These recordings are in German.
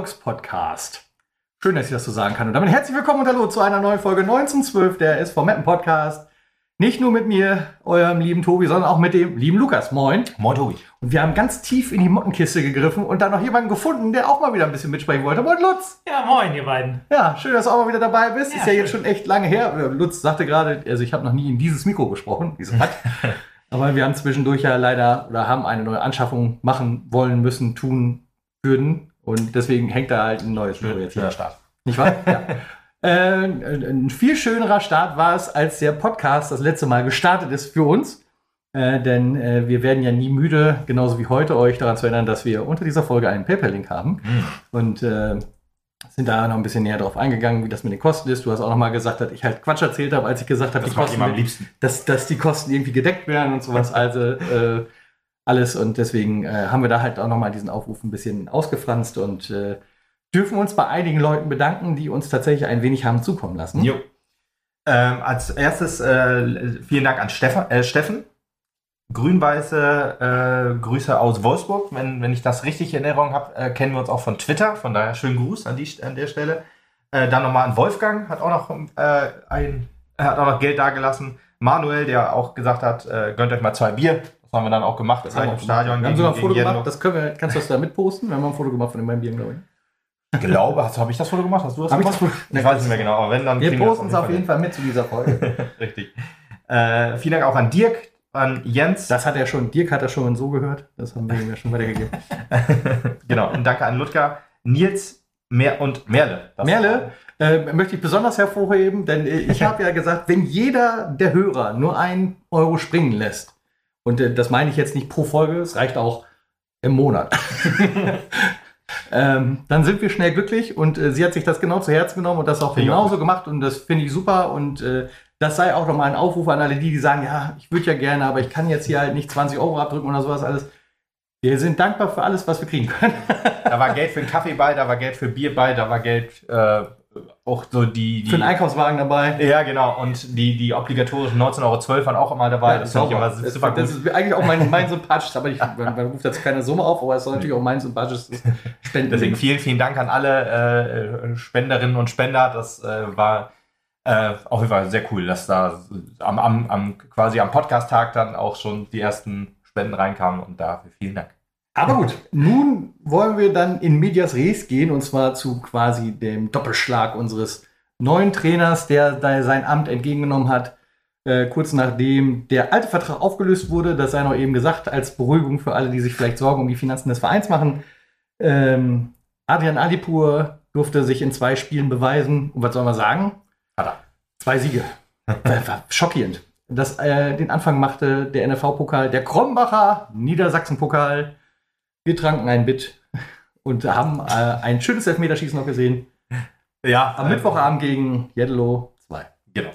Erfolgspodcast. Schön, dass ich das so sagen kann. Und damit herzlich willkommen und hallo zu einer neuen Folge 1912 der SV Mappen Podcast. Nicht nur mit mir, eurem lieben Tobi, sondern auch mit dem lieben Lukas. Moin. Moin, Tobi. Und wir haben ganz tief in die Mottenkiste gegriffen und dann noch jemanden gefunden, der auch mal wieder ein bisschen mitsprechen wollte. Moin, Lutz. Ja, moin, ihr beiden. Ja, schön, dass du auch mal wieder dabei bist. Ja, ist ja jetzt schön. schon echt lange her. Lutz sagte gerade, also ich habe noch nie in dieses Mikro gesprochen, dieses hat. Aber wir haben zwischendurch ja leider oder haben eine neue Anschaffung machen wollen, müssen, tun, würden. Und deswegen hängt da halt ein neues Mikro jetzt Schöner. Start. Nicht wahr? Ja. äh, ein viel schönerer Start war es, als der Podcast das letzte Mal gestartet ist für uns. Äh, denn äh, wir werden ja nie müde, genauso wie heute, euch daran zu erinnern, dass wir unter dieser Folge einen PayPal-Link haben. Mhm. Und äh, sind da noch ein bisschen näher drauf eingegangen, wie das mit den Kosten ist. Du hast auch noch mal gesagt, dass ich halt Quatsch erzählt habe, als ich gesagt habe, Das die Kosten, dass, dass die Kosten irgendwie gedeckt werden und sowas. Also äh, alles. Und deswegen äh, haben wir da halt auch noch mal diesen Aufruf ein bisschen ausgefranst und äh, dürfen uns bei einigen Leuten bedanken, die uns tatsächlich ein wenig haben zukommen lassen. Jo. Ähm, als erstes äh, vielen Dank an Stefan, äh, Steffen. Grün-weiße äh, Grüße aus Wolfsburg. Wenn, wenn ich das richtig in Erinnerung habe, äh, kennen wir uns auch von Twitter. Von daher schönen Gruß an, die, an der Stelle. Äh, dann nochmal an Wolfgang, hat auch noch äh, ein, hat auch noch Geld dagelassen. Manuel, der auch gesagt hat, gönnt euch mal zwei Bier. Das haben wir dann auch gemacht. Das gleich haben im wir, Stadion. wir haben sogar ein Foto gemacht. Das können wir, kannst du das da mitposten? Wir haben ein Foto gemacht von den beiden Bieren, glaube ich. Ich glaube, hast- habe ich das Foto gemacht? Hast du das Hab ich gemacht? das Foto- Ich weiß nicht mehr genau, aber wenn, dann Wir posten es das auf jeden Fall mit zu dieser Folge. Richtig. Äh, vielen Dank auch an Dirk, an Jens. Das hat er schon, Dirk hat er schon so gehört. Das haben wir ihm ja schon weitergegeben. genau. Und danke an Ludger, Nils, Mer und Merle. Das Merle äh, möchte ich besonders hervorheben, denn äh, ich habe ja gesagt, wenn jeder der Hörer nur einen Euro springen lässt, und äh, das meine ich jetzt nicht pro Folge, es reicht auch im Monat, ähm, dann sind wir schnell glücklich und äh, sie hat sich das genau zu Herzen genommen und das auch genauso gemacht und das finde ich super und äh, das sei auch nochmal ein Aufruf an alle die, die sagen, ja, ich würde ja gerne, aber ich kann jetzt hier halt nicht 20 Euro abdrücken oder sowas alles. Wir sind dankbar für alles, was wir kriegen können. Da war Geld für einen Kaffee bei, da war Geld für Bier bei, da war Geld äh, auch so die. die Für einen Einkaufswagen dabei. ja, genau. Und die, die obligatorischen 19,12 Euro waren auch immer dabei. das finde ich immer das, super gut. das ist eigentlich auch mein, mein sympathisches, aber ich, man, man ruft jetzt keine Summe auf, aber es soll natürlich auch mein sympathisches Spenden. Deswegen vielen, vielen Dank an alle äh, Spenderinnen und Spender. Das äh, war äh, auf jeden Fall sehr cool, dass da am, am, am quasi am Podcast-Tag dann auch schon die ersten Spenden reinkamen und dafür vielen Dank. Aber gut, nun wollen wir dann in Medias Res gehen und zwar zu quasi dem Doppelschlag unseres neuen Trainers, der da sein Amt entgegengenommen hat, äh, kurz nachdem der alte Vertrag aufgelöst wurde. Das sei noch eben gesagt, als Beruhigung für alle, die sich vielleicht Sorgen um die Finanzen des Vereins machen. Ähm, Adrian Alipur durfte sich in zwei Spielen beweisen. Und was soll man sagen? Hat er. Zwei Siege. War- war schockierend. Das, äh, den Anfang machte der NFV-Pokal, der Krombacher Niedersachsen-Pokal. Wir tranken ein Bit und haben äh, ein schönes Elfmeterschießen noch gesehen. Ja, Am äh, Mittwochabend gegen Jedlo 2. Genau.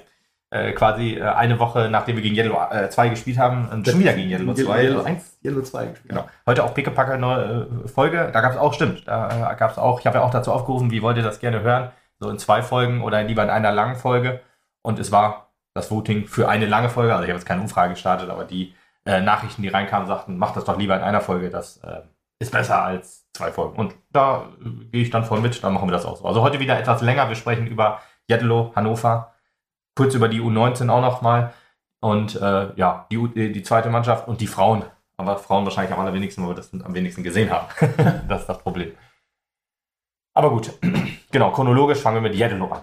Äh, quasi äh, eine Woche nachdem wir gegen Yellow 2 gespielt haben, und schon wieder gegen Yellow 2. Jedlo 1, Jedlo 2 gespielt. Genau. Heute auch Pickepacke neue äh, Folge. Da gab es auch, stimmt, da äh, gab es auch, ich habe ja auch dazu aufgerufen, wie wollt ihr das gerne hören? So in zwei Folgen oder lieber in einer langen Folge. Und es war das Voting für eine lange Folge. Also ich habe jetzt keine Umfrage gestartet, aber die äh, Nachrichten, die reinkamen, sagten, macht das doch lieber in einer Folge. Das äh, ist besser als zwei Folgen. Und da äh, gehe ich dann voll mit, dann machen wir das auch so. Also heute wieder etwas länger. Wir sprechen über Jedlo, Hannover, kurz über die U19 auch noch mal. Und äh, ja, die, U die zweite Mannschaft und die Frauen. Aber Frauen wahrscheinlich am allerwenigsten, weil wir das am wenigsten gesehen haben. das ist das Problem. Aber gut, genau, chronologisch fangen wir mit Jedelo an.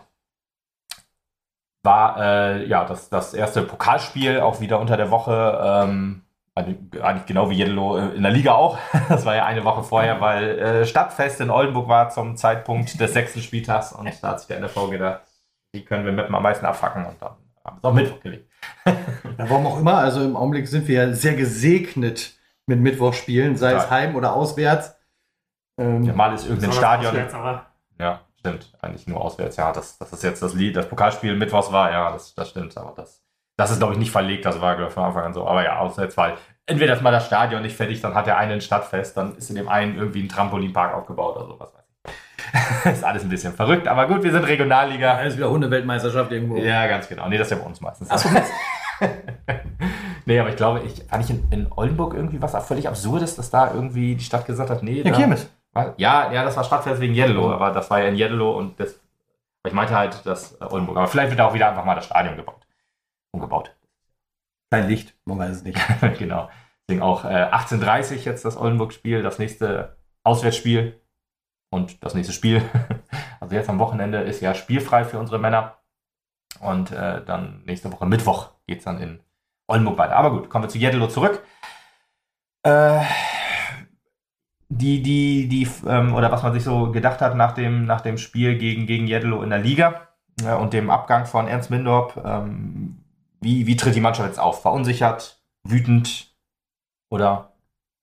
War äh, ja das, das erste Pokalspiel auch wieder unter der Woche. Ähm, eigentlich genau wie Jedelo äh, in der Liga auch. Das war ja eine Woche vorher, weil äh, Stadtfest in Oldenburg war zum Zeitpunkt des sechsten Spieltags und da hat sich der NFV gedacht, wie können wir Meppen am meisten abfacken und dann haben wir es auf Mittwoch gelegt. Ja, warum auch immer, also im Augenblick sind wir ja sehr gesegnet mit Mittwochspielen, sei es Total. heim oder auswärts. Ähm, Ja, mal ist irgendein Stadion. auswärts, aber Ja, stimmt. Eigentlich nur auswärts. Ja, das, das ist jetzt das Lied, das Pokalspiel Mittwochs war, ja, das, das stimmt. Aber das, das ist, glaube ich, nicht verlegt. Das war, von Anfang an so. Aber ja, auswärts, weil entweder ist mal das Stadion nicht fertig, dann hat der eine ein Stadtfest, dann ist in dem einen irgendwie ein Trampolinpark aufgebaut oder sowas. Ist alles ein bisschen verrückt. Aber gut, wir sind Regionalliga. alles wieder Hundeweltmeisterschaft irgendwo. Ja, ganz genau. Nee, das ist ja bei uns meistens. Achso, nee, aber ich glaube, ich fand ich in, in Oldenburg irgendwie was völlig Absurdes, dass da irgendwie die Stadt gesagt hat, nee, ja, Kirmes. Ja, ja, das war Stadtfest wegen Jeddelo, aber das war ja in Jeddelo und das, ich meinte halt das äh, Oldenburg. Aber vielleicht wird da auch wieder einfach mal das Stadion gebaut. Umgebaut. Kein Licht, man weiß es nicht. genau. Deswegen auch äh, 18.30 jetzt das Oldenburg-Spiel, das nächste Auswärtsspiel und das nächste Spiel. Also jetzt am Wochenende ist ja spielfrei für unsere Männer. Und äh, dann nächste Woche Mittwoch geht es dann in Oldenburg weiter. Aber gut, kommen wir zu Jeddelo zurück. Äh, die, die, die, ähm, oder was man sich so gedacht hat nach dem, nach dem Spiel gegen, gegen Jeddelo in der Liga äh, und dem Abgang von Ernst Mindorp, ähm, wie, wie tritt die Mannschaft jetzt auf? Verunsichert, wütend oder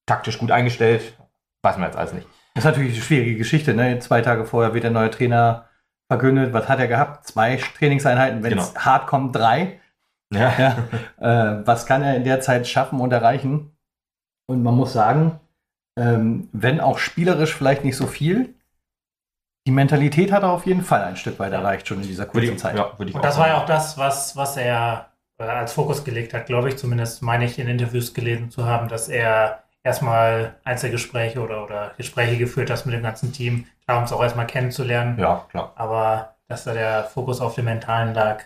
taktisch gut eingestellt? Weiß man jetzt alles nicht. Das ist natürlich eine schwierige Geschichte. Ne? Zwei Tage vorher wird der neue Trainer verkündet. Was hat er gehabt? Zwei Trainingseinheiten, wenn es genau. hart kommt, drei. Ja. ja. Äh, was kann er in der Zeit schaffen und erreichen? Und man muss sagen, ähm, wenn auch spielerisch vielleicht nicht so viel, die Mentalität hat er auf jeden Fall ein Stück weit erreicht, schon in dieser kurzen Zeit. Ja, und das war ja auch das, was, was er als Fokus gelegt hat, glaube ich, zumindest meine ich in Interviews gelesen zu haben, dass er erstmal Einzelgespräche oder, oder Gespräche geführt hat mit dem ganzen Team, klar, um es auch erstmal kennenzulernen. Ja, klar. Aber dass da der Fokus auf dem Mentalen lag,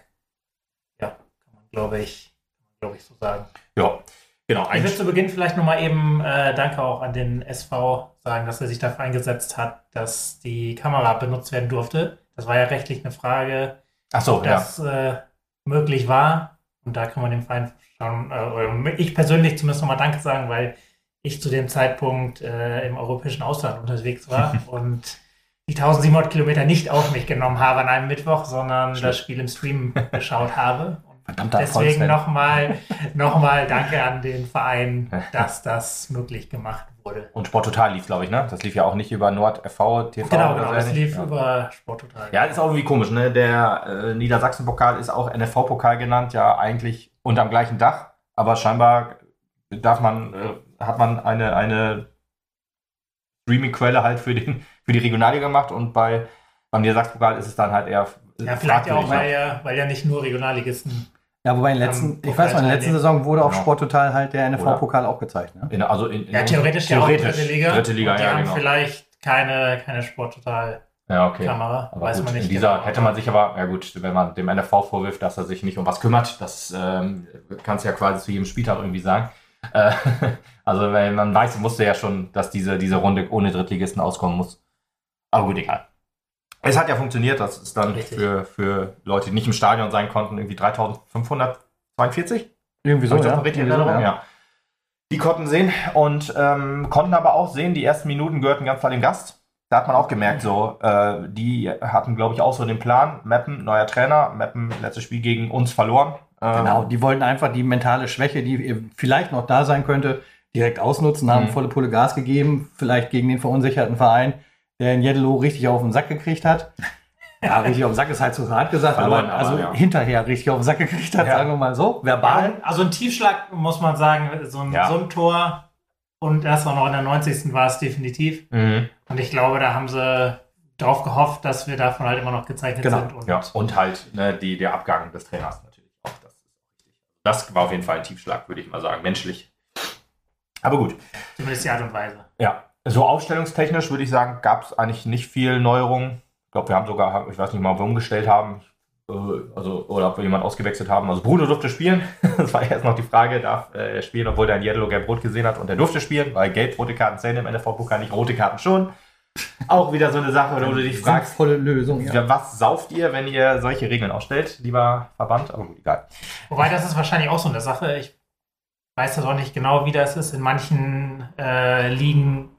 ja, kann man, glaube ich, glaube ich, so sagen. Ja, genau. Ich würde zu Beginn vielleicht nochmal eben äh, Danke auch an den SV sagen, dass er sich dafür eingesetzt hat, dass die Kamera benutzt werden durfte. Das war ja rechtlich eine Frage, Ach so, ob das äh, möglich war. Und da kann man dem Verein schauen, äh, ich persönlich zumindest nochmal Danke sagen, weil ich zu dem Zeitpunkt äh, im europäischen Ausland unterwegs war und die 1700 Kilometer nicht auf mich genommen habe an einem Mittwoch, sondern Schlimm. das Spiel im Stream geschaut habe. Verdammter Deswegen nochmal noch mal Danke an den Verein, dass das möglich gemacht wurde. Und Sport Total lief, glaube ich, ne? Das lief ja auch nicht über NordFV TV. Genau, genau, das lief ja. über Sport Total. Ja, ist auch irgendwie komisch, ne? Der äh, Niedersachsen-Pokal ist auch NFV-Pokal genannt, ja eigentlich unterm gleichen Dach, aber scheinbar darf man, äh, hat man eine, eine Streaming-Quelle halt für, den, für die Regionalliga gemacht und bei, beim Niedersachsen-Pokal ist es dann halt eher. Ja, vielleicht ja auch, weil ja, weil ja nicht nur Regionalligisten. Ja, wobei in der letzten, ich weiß noch, in der letzten Saison wurde auf genau. Sporttotal halt der NFV-Pokal auch gezeigt. Ne? In, also in, in ja, theoretisch, theoretisch ja auch dritte Liga. Dritte Liga, und die ja, haben genau. vielleicht keine, keine Sporttotal. Ja, okay. Kamera, aber weiß gut, man nicht. In dieser genau. hätte man sich aber, ja gut, wenn man dem NFV vorwirft, dass er sich nicht um was kümmert, das ähm, kannst du ja quasi zu jedem Spieltag irgendwie sagen. Äh, also, weil man weiß, musste ja schon, dass diese, diese Runde ohne Drittligisten auskommen muss. Aber gut, egal. Es hat ja funktioniert, das ist dann für, für Leute, die nicht im Stadion sein konnten, irgendwie 3542? Irgendwie so, ja. Irgendwie so ja. ja. Die konnten sehen und ähm, konnten aber auch sehen, die ersten Minuten gehörten ganz klar dem Gast. Da hat man auch gemerkt, so, äh, die hatten, glaube ich, auch so den Plan, Mappen, neuer Trainer, Mappen, letztes Spiel gegen uns verloren. Genau, ähm, die wollten einfach die mentale Schwäche, die vielleicht noch da sein könnte, direkt ausnutzen, haben mhm. volle Pulle Gas gegeben, vielleicht gegen den verunsicherten Verein, der in Jeddelo richtig auf den Sack gekriegt hat. Ja, richtig auf den Sack ist halt zu hart gesagt, Verloren, aber, also ja. hinterher richtig auf den Sack gekriegt hat, ja. sagen wir mal so, verbal. Ja, also ein Tiefschlag muss man sagen, so ein, so ein Tor und erst auch noch in der 90. war es definitiv. Mhm. Und ich glaube, da haben sie darauf gehofft, dass wir davon halt immer noch gezeichnet genau. sind. Und, ja. und halt ne, die, der Abgang des Trainers natürlich auch. Das ist auch richtig. Das war auf jeden Fall ein Tiefschlag, würde ich mal sagen, menschlich. Aber gut. Zumindest die Art und Weise. Ja. So aufstellungstechnisch würde ich sagen, gab es eigentlich nicht viel Neuerung. Ich glaube, wir haben sogar, ich weiß nicht mal, ob wir umgestellt haben. Äh, also, oder ob wir jemanden ausgewechselt haben. Also Bruno durfte spielen. Das war erst noch die Frage, darf er spielen, obwohl er ein Yellow gelb-rot gesehen hat und er durfte spielen, weil gelb-rote Karten zählen im NFV-Pokal nicht, rote Karten schon. Auch wieder so eine Sache, wo du dich fragst, volle Lösung, ja. was sauft ihr, wenn ihr solche Regeln aufstellt, lieber Verband? Aber gut, egal. Wobei, das ist wahrscheinlich auch so eine Sache. Ich weiß das auch nicht genau, wie das ist. In manchen äh, Ligen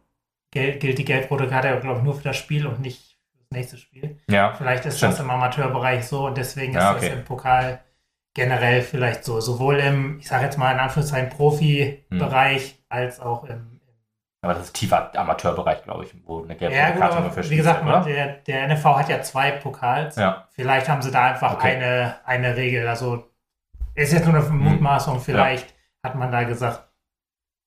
gilt, gilt die gelb-rote Karte, glaube ich, nur für das Spiel und nicht für das nächste Spiel. Ja. Vielleicht ist stimmt. das im Amateurbereich so und deswegen ist ja, okay. das im Pokal generell vielleicht so. Sowohl im, ich sage jetzt mal in Anführungszeichen, Profi-Bereich hm. als auch im aber das ist tiefer Amateurbereich, glaube ich, wo eine gelbe ja, Karte nur für Wie gesagt, der, der NFV hat ja zwei Pokals. Ja. Vielleicht haben sie da einfach okay. eine, eine Regel. Also ist jetzt nur eine hm. Mutmaßung. Vielleicht ja. hat man da gesagt,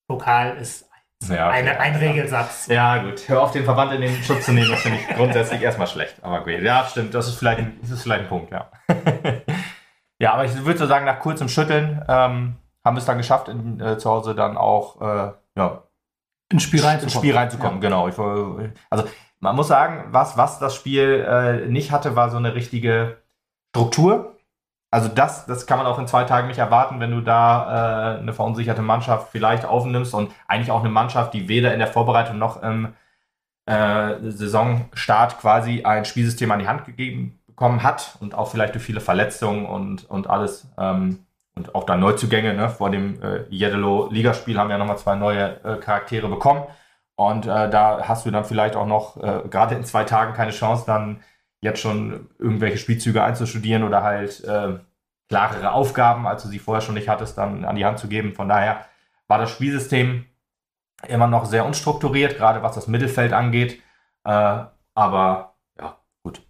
Pokal ist ja, okay. eine, ein Regelsatz. Ja, gut. Hör auf, den Verband in den Schutz zu nehmen, das finde ich grundsätzlich erstmal schlecht. Aber gut, ja, stimmt. Das ist vielleicht, das ist vielleicht ein Punkt, ja. ja, aber ich würde so sagen, nach kurzem Schütteln ähm, haben wir es dann geschafft, in, äh, zu Hause dann auch äh, ja, ins Spiel reinzukommen. ins Spiel reinzukommen, genau. Ich, also man muss sagen, was, was das Spiel äh, nicht hatte, war so eine richtige Struktur. Also das, das kann man auch in zwei Tagen nicht erwarten, wenn du da äh, eine verunsicherte Mannschaft vielleicht aufnimmst und eigentlich auch eine Mannschaft, die weder in der Vorbereitung noch im äh, Saisonstart quasi ein Spielsystem an die Hand gegeben bekommen hat und auch vielleicht durch viele Verletzungen und, und alles ähm, und auch da Neuzugänge, ne, vor dem äh, Jeddelo-Ligaspiel haben wir ja nochmal zwei neue äh, Charaktere bekommen. Und äh, da hast du dann vielleicht auch noch, äh, gerade in zwei Tagen, keine Chance, dann jetzt schon irgendwelche Spielzüge einzustudieren oder halt äh, klarere Aufgaben, als du sie vorher schon nicht hattest, dann an die Hand zu geben. Von daher war das Spielsystem immer noch sehr unstrukturiert, gerade was das Mittelfeld angeht. Äh, aber ja, gut.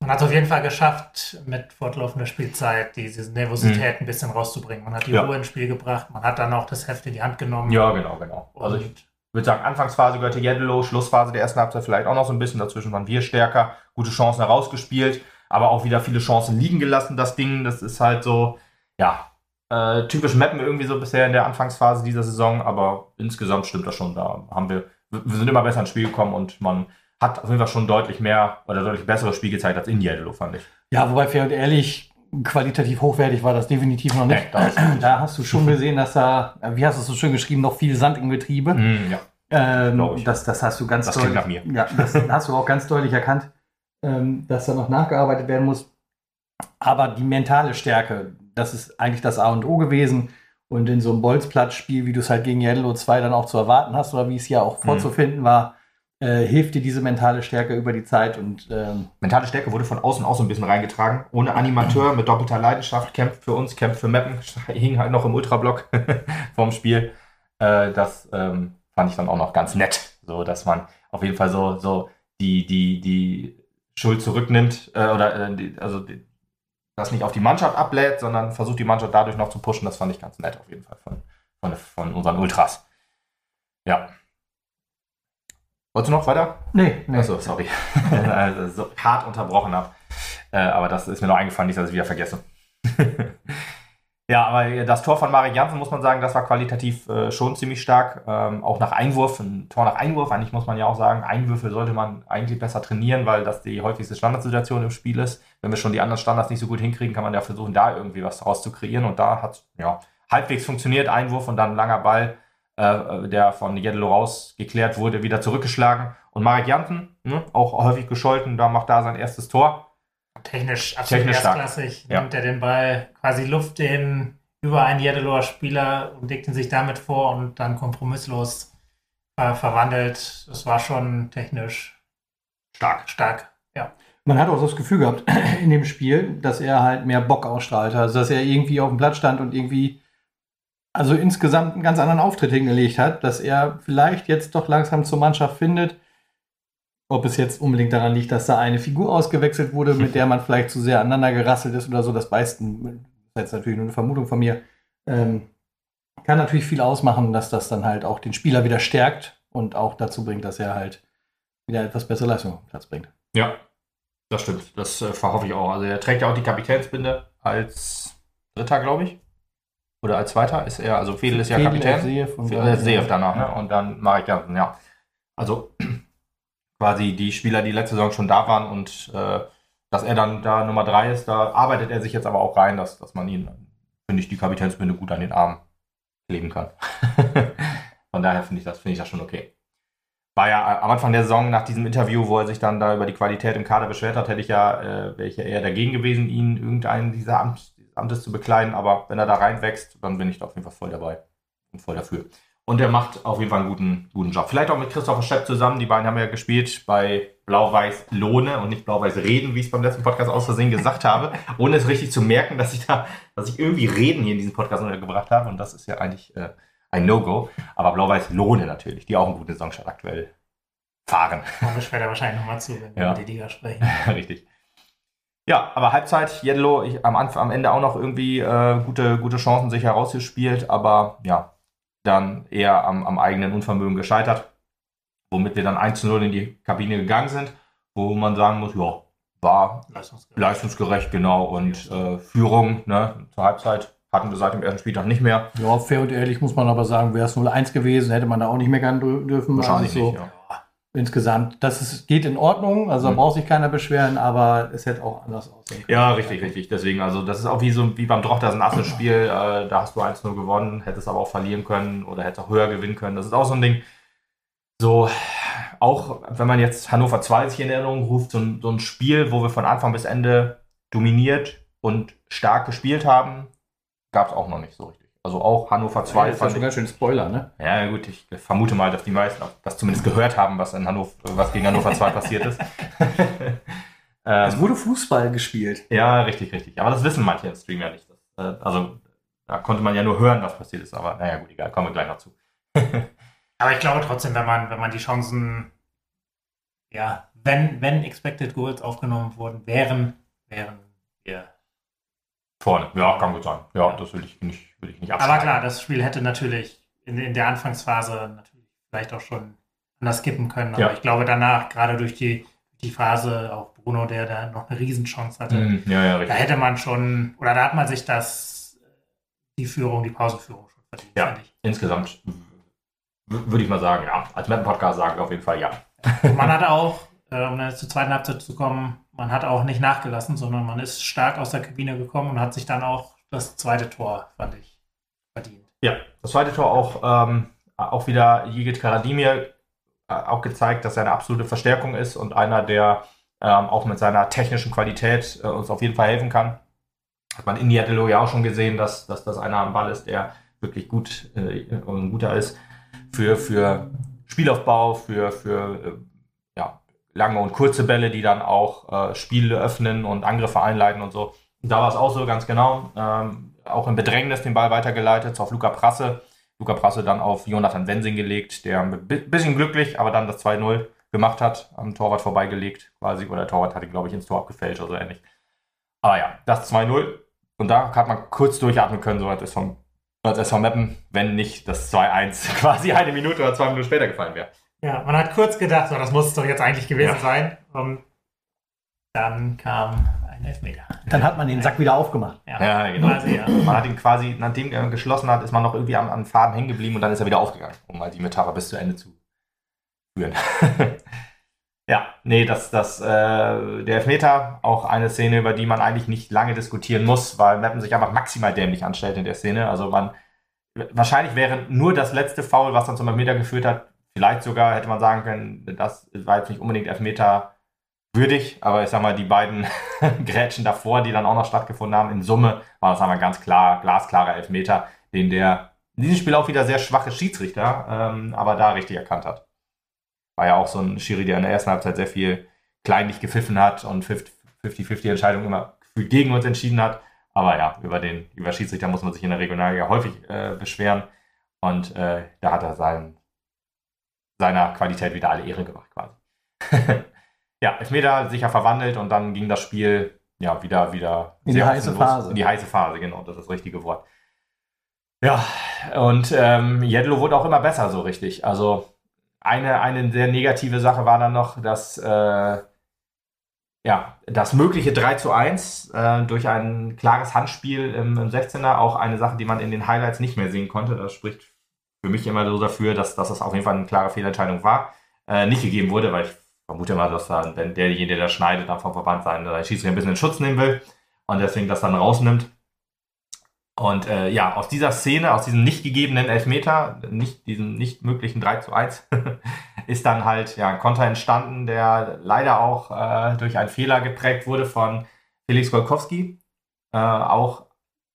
Man hat es auf jeden Fall geschafft, mit fortlaufender Spielzeit diese Nervosität ein bisschen rauszubringen. Man hat die Ja. Ruhe ins Spiel gebracht, man hat dann auch das Heft in die Hand genommen. Ja, genau, genau. Also ich würde sagen, Anfangsphase gehörte Jeddelo, Schlussphase der ersten Halbzeit vielleicht auch noch so ein bisschen. Dazwischen waren wir stärker, gute Chancen herausgespielt, aber auch wieder viele Chancen liegen gelassen, das Ding. Das ist halt so, ja, äh, typisch Mappen irgendwie so bisher in der Anfangsphase dieser Saison, aber insgesamt stimmt das schon. Da haben wir, wir sind immer besser ins Spiel gekommen und man hat auf jeden Fall schon deutlich mehr oder deutlich besseres Spiel gezeigt als in Jeddelo, fand ich. Ja, wobei fair und ehrlich, qualitativ hochwertig war das definitiv noch nicht. Nee, da hast du schon gesehen, dass da, wie hast du es so schön geschrieben, noch viel Sand im Getriebe. Mm, ja. Ähm, ich. das, das hast du ganz Das deutlich. Ja, das hast du auch ganz deutlich erkannt, ähm, dass da noch nachgearbeitet werden muss. Aber die mentale Stärke, das ist eigentlich das A und O gewesen. Und in so einem Bolzplatzspiel, wie du es halt gegen Yellow 2 dann auch zu erwarten hast, oder wie es ja auch Mhm. vorzufinden war, äh, hilft dir diese mentale Stärke über die Zeit. Und ähm, Mentale Stärke wurde von außen auch so ein bisschen reingetragen. Ohne Animateur, mit doppelter Leidenschaft, kämpft für uns, kämpft für Mappen, hing halt noch im Ultrablock vorm Spiel. Äh, das ähm, fand ich dann auch noch ganz nett. So, dass man auf jeden Fall so, so die, die, die Schuld zurücknimmt, äh, oder äh, die, also die, das nicht auf die Mannschaft ablädt, sondern versucht die Mannschaft dadurch noch zu pushen. Das fand ich ganz nett auf jeden Fall von, von, von unseren Ultras. Ja. Wolltest du noch weiter? nee, nee. Achso, sorry. also, so hart unterbrochen habe. Äh, aber das ist mir noch eingefallen, nicht, dass ich wieder vergesse. ja, aber das Tor von Marek Jansen, muss man sagen, das war qualitativ äh, schon ziemlich stark. Ähm, auch nach Einwurf, ein Tor nach Einwurf, eigentlich muss man ja auch sagen, Einwürfe sollte man eigentlich besser trainieren, weil das die häufigste Standardsituation im Spiel ist. Wenn wir schon die anderen Standards nicht so gut hinkriegen, kann man ja versuchen, da irgendwie was draus zu kreieren. Und da hat ja halbwegs funktioniert, Einwurf und dann ein langer Ball äh, der von Jeddelo rausgeklärt wurde, wieder zurückgeschlagen. Und Marek Janten, ne, auch häufig gescholten, da macht da sein erstes Tor. technisch absolut Technisch stark. erstklassig. Ja. Nimmt er den Ball quasi Luft den über einen Jedeloer Spieler und legt ihn sich damit vor und dann kompromisslos äh, verwandelt. Das war schon technisch Stark. stark. Ja. Man hat auch das Gefühl gehabt in dem Spiel, dass er halt mehr Bock ausstrahlte. Also, dass er irgendwie auf dem Platz stand und irgendwie, also insgesamt einen ganz anderen Auftritt hingelegt hat, dass er vielleicht jetzt doch langsam zur Mannschaft findet. Ob es jetzt unbedingt daran liegt, dass da eine Figur ausgewechselt wurde, mit der man vielleicht zu sehr aneinander gerasselt ist oder so, das weiß, das ist jetzt natürlich nur eine Vermutung von mir. Ähm, kann natürlich viel ausmachen, dass das dann halt auch den Spieler wieder stärkt und auch dazu bringt, dass er halt wieder etwas bessere Leistung auf den Platz bringt. Ja, das stimmt. Das äh, verhoffe ich auch. Also er trägt ja auch die Kapitänsbinde als Dritter, glaube ich. Oder als Zweiter ist er, also Fedel ist ja Fedel, Kapitän. Seev und Äh, Seev danach, ne? Und dann Marek Jansen, ja. Also quasi die Spieler, die letzte Saison schon da waren und äh, dass er dann da Nummer drei ist, da arbeitet er sich jetzt aber auch rein, dass, dass man ihn, finde ich, die Kapitänsbinde gut an den Arm kleben kann. Von daher finde ich das, finde ich das schon okay. War ja äh, am Anfang der Saison nach diesem Interview, wo er sich dann da über die Qualität im Kader beschwert hat, hätte ich ja, äh, wäre ich ja eher dagegen gewesen, ihn irgendeinen dieser Amt, Amtes zu bekleiden. Aber wenn er da reinwächst, dann bin ich da auf jeden Fall voll dabei und voll dafür. Und er macht auf jeden Fall einen guten, guten Job. Vielleicht auch mit Christopher Schepp zusammen. Die beiden haben ja gespielt bei Blau-Weiß Lohne und nicht Blau-Weiß Reden, wie ich es beim letzten Podcast aus Versehen gesagt habe, ohne es richtig zu merken, dass ich da, dass ich irgendwie Reden hier in diesem Podcast untergebracht habe. Und das ist ja eigentlich äh, ein No-Go. Aber Blau-Weiß Lohne natürlich, die auch einen guten Saisonstart aktuell fahren. Kommen wir später wahrscheinlich nochmal zu, wenn wir Ja. über die Liga sprechen. Richtig. Ja, aber Halbzeit, Jedlo, ich, am, Anfang, am Ende auch noch irgendwie äh, gute, gute Chancen sich herausgespielt, aber ja, dann eher am, am eigenen Unvermögen gescheitert, womit wir dann 1 zu 0 in die Kabine gegangen sind, wo man sagen muss, ja, war Leistungsgerecht. leistungsgerecht, genau, und äh, Führung ne, zur Halbzeit Hatten wir seit dem ersten Spieltag nicht mehr. Ja, fair und ehrlich muss man aber sagen, wäre es 0-1 gewesen, hätte man da auch nicht meckern dür- dürfen. Wahrscheinlich also, nicht, ja. Insgesamt, das ist, geht in Ordnung, also da Mhm. braucht sich keiner beschweren, aber es hätte auch anders aussehen können. Ja, richtig, richtig. Deswegen, also das ist auch wie so wie beim Drochter ein Assenspiel. Äh, da hast du 1-0 gewonnen, hättest aber auch verlieren können oder hättest auch höher gewinnen können. Das ist auch so ein Ding. So, auch wenn man jetzt Hannover 2 sich in Erinnerung ruft, so ein, so ein Spiel, wo wir von Anfang bis Ende dominiert und stark gespielt haben, gab es auch noch nicht so richtig. Also auch Hannover 2 das ist ja fand schon ich, ganz schön Spoiler, ne? ja, gut, ich vermute mal, dass die meisten das zumindest gehört haben, was in Hannover, was gegen Hannover 2 passiert ist. ähm, Es wurde Fußball gespielt. ja, richtig, richtig. Aber das wissen manche im Stream ja nicht. Das, äh, also, da konnte man ja nur hören, was passiert ist. Aber naja, gut, egal, kommen wir gleich noch zu. Aber ich glaube trotzdem, wenn man, wenn man die Chancen, ja, wenn, wenn Expected Goals aufgenommen worden wären, wären wir. Vorne, ja, kann gut sein. Ja, das will ich nicht, will ich nicht abschreiben. Aber klar, das Spiel hätte natürlich in, in der Anfangsphase natürlich vielleicht auch schon anders kippen können. Aber Ja. ich glaube danach, gerade durch die, die Phase, auch Bruno, der da noch eine Riesenchance hatte, Mhm, ja, ja, da hätte man schon, oder da hat man sich das, die Führung, die Pausenführung schon verdient, Ja. finde ich. Insgesamt würde ich mal sagen, ja. Als Mappen-Podcast sagen wir auf jeden Fall ja. Und man hat auch, äh, um dann zur zweiten Halbzeit zu kommen, man hat auch nicht nachgelassen, sondern man ist stark aus der Kabine gekommen und hat sich dann auch das zweite Tor, fand ich, verdient. Ja, das zweite Tor auch, ähm, auch wieder Jigit Karadimir äh, auch gezeigt, dass er eine absolute Verstärkung ist und einer, der ähm, auch mit seiner technischen Qualität äh, uns auf jeden Fall helfen kann. Hat man in Diatelo ja auch schon gesehen, dass, dass das einer am Ball ist, der wirklich gut äh, und ein guter ist für, für Spielaufbau, für, für äh, ja, lange und kurze Bälle, die dann auch äh, Spiele öffnen und Angriffe einleiten und so. Da war es auch so, ganz genau. Ähm, auch im Bedrängnis den Ball weitergeleitet auf Luca Prasse. Luca Prasse dann auf Jonathan Wensing gelegt, der ein bi- bisschen glücklich, aber dann das 2-0 gemacht hat, am Torwart vorbeigelegt quasi. Oder der Torwart hatte, glaube ich, ins Tor abgefälscht oder so ähnlich. Aber ja, das 2-0. Und da hat man kurz durchatmen können, so als es vom, als SV Meppen, wenn nicht das 2-1 quasi eine Minute oder zwei Minuten später gefallen wäre. Ja, man hat kurz gedacht, so, das muss es doch jetzt eigentlich gewesen Ja. sein. Und dann kam ein Elfmeter. Dann hat man den Sack wieder aufgemacht. Ja, genau. Quasi, ja. Man hat ihn quasi, nachdem er geschlossen hat, ist man noch irgendwie am, an Faden hängen geblieben und dann ist er wieder aufgegangen, um mal die Metapher bis zu Ende zu führen. ja, nee, das, das, äh, der Elfmeter, auch eine Szene, über die man eigentlich nicht lange diskutieren muss, weil Meppen sich einfach maximal dämlich anstellt in der Szene. Also man, wahrscheinlich wäre nur das letzte Foul, was dann zum Elfmeter geführt hat, vielleicht sogar hätte man sagen können, das war jetzt nicht unbedingt Elfmeter würdig, aber ich sag mal, die beiden Grätschen davor, die dann auch noch stattgefunden haben, in Summe war das einmal ganz klar, glasklarer Elfmeter, den der in diesem Spiel auch wieder sehr schwache Schiedsrichter, ähm, aber da richtig erkannt hat. War ja auch so ein Schiri, der in der ersten Halbzeit sehr viel kleinlich gepfiffen hat und 50-50 Entscheidungen immer gefühlt gegen uns entschieden hat. Aber ja, über den über Schiedsrichter muss man sich in der Regionalliga häufig äh, beschweren. Und äh, da hat er sein, seiner Qualität wieder alle Ehre gemacht, quasi. ja, Elfmeter sicher verwandelt und dann ging das Spiel ja wieder, wieder In die heiße. Phase. In die heiße Phase, genau, das ist das richtige Wort. Ja, und ähm, Jedlo wurde auch immer besser, so richtig. Also eine, eine sehr negative Sache war dann noch, dass äh, ja, das mögliche 3 zu 1 äh, durch ein klares Handspiel im, im 16er, auch eine Sache, die man in den Highlights nicht mehr sehen konnte. Das spricht für mich immer so dafür, dass, dass das auf jeden Fall eine klare Fehlentscheidung war, äh, nicht gegeben wurde, weil ich vermute mal, dass dann, derjenige, der das schneidet, dann vom Verband sein, sein Schiedsrichter ein bisschen in Schutz nehmen will und deswegen das dann rausnimmt. Und äh, ja, aus dieser Szene, aus diesem nicht gegebenen Elfmeter, nicht diesem nicht möglichen 3 zu 1, ist dann halt ja, ein Konter entstanden, der leider auch äh, durch einen Fehler geprägt wurde von Felix Golkowski. Äh, auch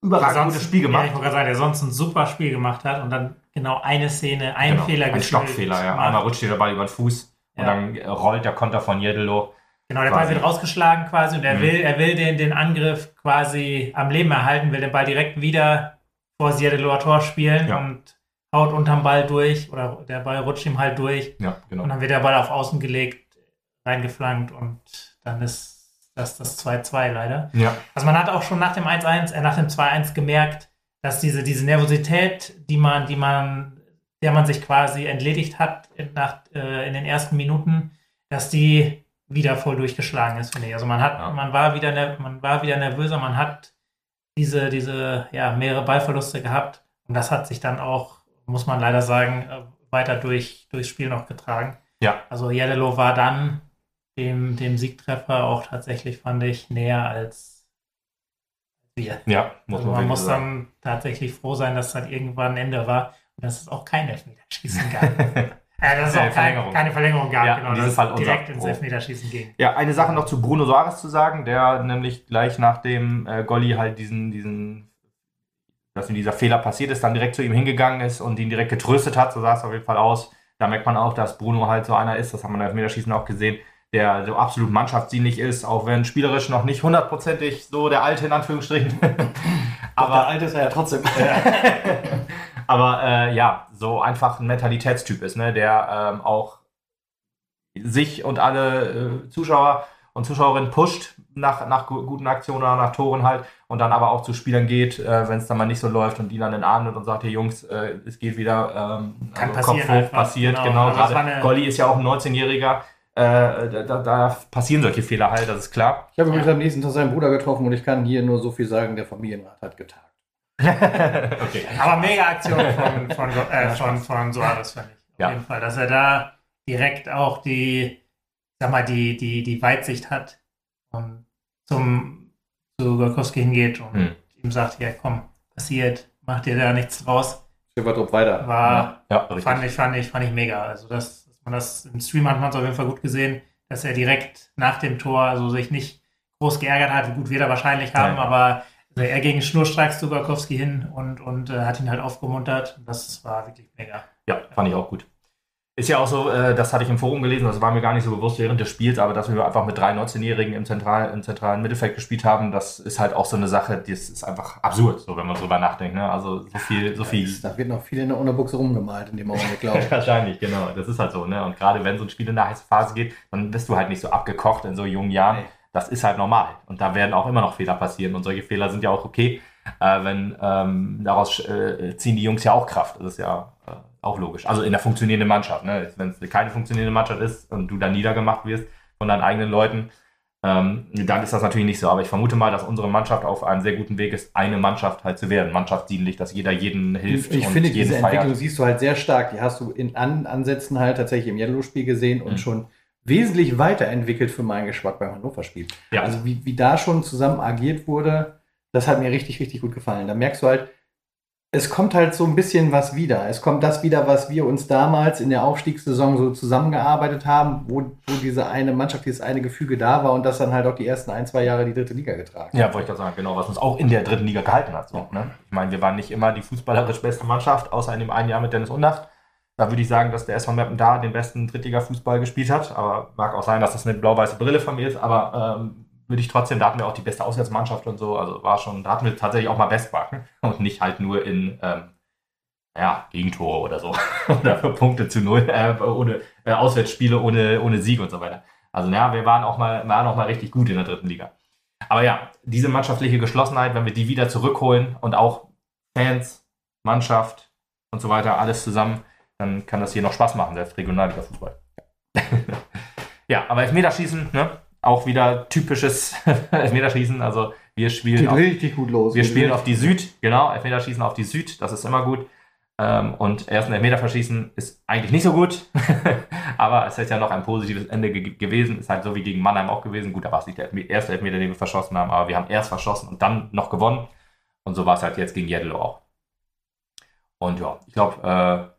überragend Sonst- gutes Spiel Ja, gemacht. ich wollte gerade sagen, der sonst ein super Spiel gemacht hat und dann genau eine Szene, einen Genau, Fehler Ein Stockfehler, ja. Einmal rutscht der Ball über den Fuß und Ja. dann äh, rollt der Konter von Jeddelo. Genau, der Ball wird rausgeschlagen quasi und er Mhm. will, er will den, den Angriff quasi am Leben erhalten, will den Ball direkt wieder vor Siedeloer Tor spielen Ja. und haut unterm Ball durch oder der Ball rutscht ihm halt durch Ja, genau. und dann wird der Ball auf Außen gelegt, reingeflankt und dann ist das das 2-2 leider. Ja, Also man hat auch schon nach dem 1-1, äh, nach dem 2-1 gemerkt, dass diese, diese Nervosität, die man, die man, der man sich quasi entledigt hat in, nach, äh, in den ersten Minuten, dass die wieder voll durchgeschlagen ist, finde ich. Also man hat, Ja. man war wieder, man war wieder nervöser, man hat diese, diese, ja, mehrere Ballverluste gehabt. Und das hat sich dann auch, muss man leider sagen, äh, weiter durch, durchs Spiel noch getragen. Ja. Also Jeddelo war dann dem, dem Siegtreffer auch tatsächlich, fand ich, näher als wir. Ja, muss Also man, man muss sagen. dann tatsächlich froh sein, dass dann irgendwann Ende war und dass es auch kein Elfmeterschießen gab. äh, dass es Keine auch kein, Verlängerung. keine Verlängerung gab, Ja, genau, in diesem dass Fall unser direkt ins. Elfmeterschießen ging. Ja, eine Sache noch zu Bruno Soares zu sagen, der nämlich gleich nach dem äh, Golli halt diesen, diesen, dass ihm dieser Fehler passiert ist, dann direkt zu ihm hingegangen ist und ihn direkt getröstet hat, so sah es auf jeden Fall aus. Da merkt man auch, dass Bruno halt so einer ist, das haben wir im Elfmeterschießen auch gesehen, der so absolut mannschaftsdienlich ist, auch wenn spielerisch noch nicht hundertprozentig so der Alte in Anführungsstrichen. Aber Aber alte ist er ja trotzdem. aber äh, ja, so einfach ein Mentalitätstyp ist, ne, der ähm, auch sich und alle äh, Zuschauer und Zuschauerinnen pusht nach, nach gu- guten Aktionen oder nach Toren halt und dann aber auch zu Spielern geht, äh, wenn es dann mal nicht so läuft und die dann in den Arm nimmt und sagt, hey Jungs, äh, es geht wieder ähm, Kann also passieren Kopf hoch, einfach, passiert, genau. genau. Also Gerade eine- Golli ist ja auch ein 19-Jähriger, äh, da, da, da passieren solche Fehler halt, das ist klar. Ich habe übrigens am nächsten Tag seinen Bruder getroffen und ich kann hier nur so viel sagen, der Familienrat hat getagt. Okay. Aber mega Aktion von, von, äh, von, von Soares, fand ich. Auf Ja. jeden Fall, dass er da direkt auch die, sag mal, die, die, die Weitsicht hat und zum, zu Golkowski hingeht und Hm. ihm sagt, ja komm, passiert, mach dir da nichts draus. Schiffertrupp weiter. War, Ja, richtig. fand ich, fand ich, fand ich mega. Also das, dass man das im Stream hat man es auf jeden Fall gut gesehen, dass er direkt nach dem Tor also sich nicht groß geärgert hat, wie gut wir da wahrscheinlich haben, Nein. aber also er ging schnurstracks zu Gorkowski hin und, und äh, hat ihn halt aufgemuntert. Das war wirklich mega. Ja, fand ich auch gut. Ist ja auch so, äh, das hatte ich im Forum gelesen, das war mir gar nicht so bewusst während des Spiels, aber dass wir einfach mit drei 19-Jährigen im, Zentral, im zentralen Mittelfeld gespielt haben, das ist halt auch so eine Sache, das ist einfach absurd, so wenn man drüber nachdenkt. Ne? Also so viel, so viel. Da wird noch viel in der Unterbuchse rumgemalt in dem Augenblick, glaube ich. Wahrscheinlich, genau. Das ist halt so, ne? Und gerade wenn so ein Spiel in der heißen Phase geht, dann bist du halt nicht so abgekocht in so jungen Jahren. Nee. Das ist halt normal. Und da werden auch immer noch Fehler passieren. Und solche Fehler sind ja auch okay, äh, wenn ähm, daraus äh, ziehen die Jungs ja auch Kraft. Das ist ja äh, auch logisch. Also in der funktionierenden Mannschaft. Ne? Wenn es keine funktionierende Mannschaft ist und du dann niedergemacht wirst von deinen eigenen Leuten, ähm, dann ist das natürlich nicht so. Aber ich vermute mal, dass unsere Mannschaft auf einem sehr guten Weg ist, eine Mannschaft halt zu werden. Mannschaftsdienlich, dass jeder jeden hilft Ich und finde, jeden diese feiert. Entwicklung siehst du halt sehr stark. Die hast du in An Ansätzen halt tatsächlich im Yellow-Spiel gesehen und Mhm. schon wesentlich weiterentwickelt für meinen Geschmack beim Hannover-Spiel. Ja. Also wie, wie da schon zusammen agiert wurde, das hat mir richtig, richtig gut gefallen. Da merkst du halt, es kommt halt so ein bisschen was wieder. Es kommt das wieder, was wir uns damals in der Aufstiegssaison so zusammengearbeitet haben, wo, wo diese eine Mannschaft, dieses eine Gefüge da war und das dann halt auch die ersten ein, zwei Jahre die dritte Liga getragen. Ja, wollte ich gerade sagen, genau, was uns auch in der dritten Liga gehalten hat. So, ne? Ich meine, wir waren nicht immer die fußballerisch beste Mannschaft, außer in dem einen Jahr mit Dennis Undacht. Da würde ich sagen, dass der SV Meppen da den besten Drittliga-Fußball gespielt hat. Aber mag auch sein, dass das eine blau-weiße Brille von mir ist. Aber ähm, würde ich trotzdem, da hatten wir auch die beste Auswärtsmannschaft und so. Also war schon, da hatten wir tatsächlich auch mal Bestmarken und nicht halt nur in ähm, ja, Gegentore oder so. oder für Punkte zu null, äh, ohne äh, Auswärtsspiele, ohne, ohne Sieg und so weiter. Also ja, wir waren auch mal, waren auch mal richtig gut in der dritten Liga. Aber ja, diese mannschaftliche Geschlossenheit, wenn wir die wieder zurückholen und auch Fans, Mannschaft und so weiter, alles zusammen, dann kann das hier noch Spaß machen, selbst Regionalliga-Fußball. ja, aber Elfmeterschießen, ne? Auch wieder typisches Elfmeterschießen. Also wir spielen Geht auf, richtig gut los. wir spielen auf die Süd, genau, Elfmeterschießen auf die Süd, das ist immer gut. Ähm, und erst ein Elfmeter verschießen ist eigentlich nicht so gut, aber es ist ja noch ein positives Ende ge gewesen. Ist halt so wie gegen Mannheim auch gewesen. Gut, da war es nicht der Elfme- erste Elfmeter, den wir verschossen haben, aber wir haben erst verschossen und dann noch gewonnen. Und so war es halt jetzt gegen Jeddelo auch. Und ja, ich glaube, äh,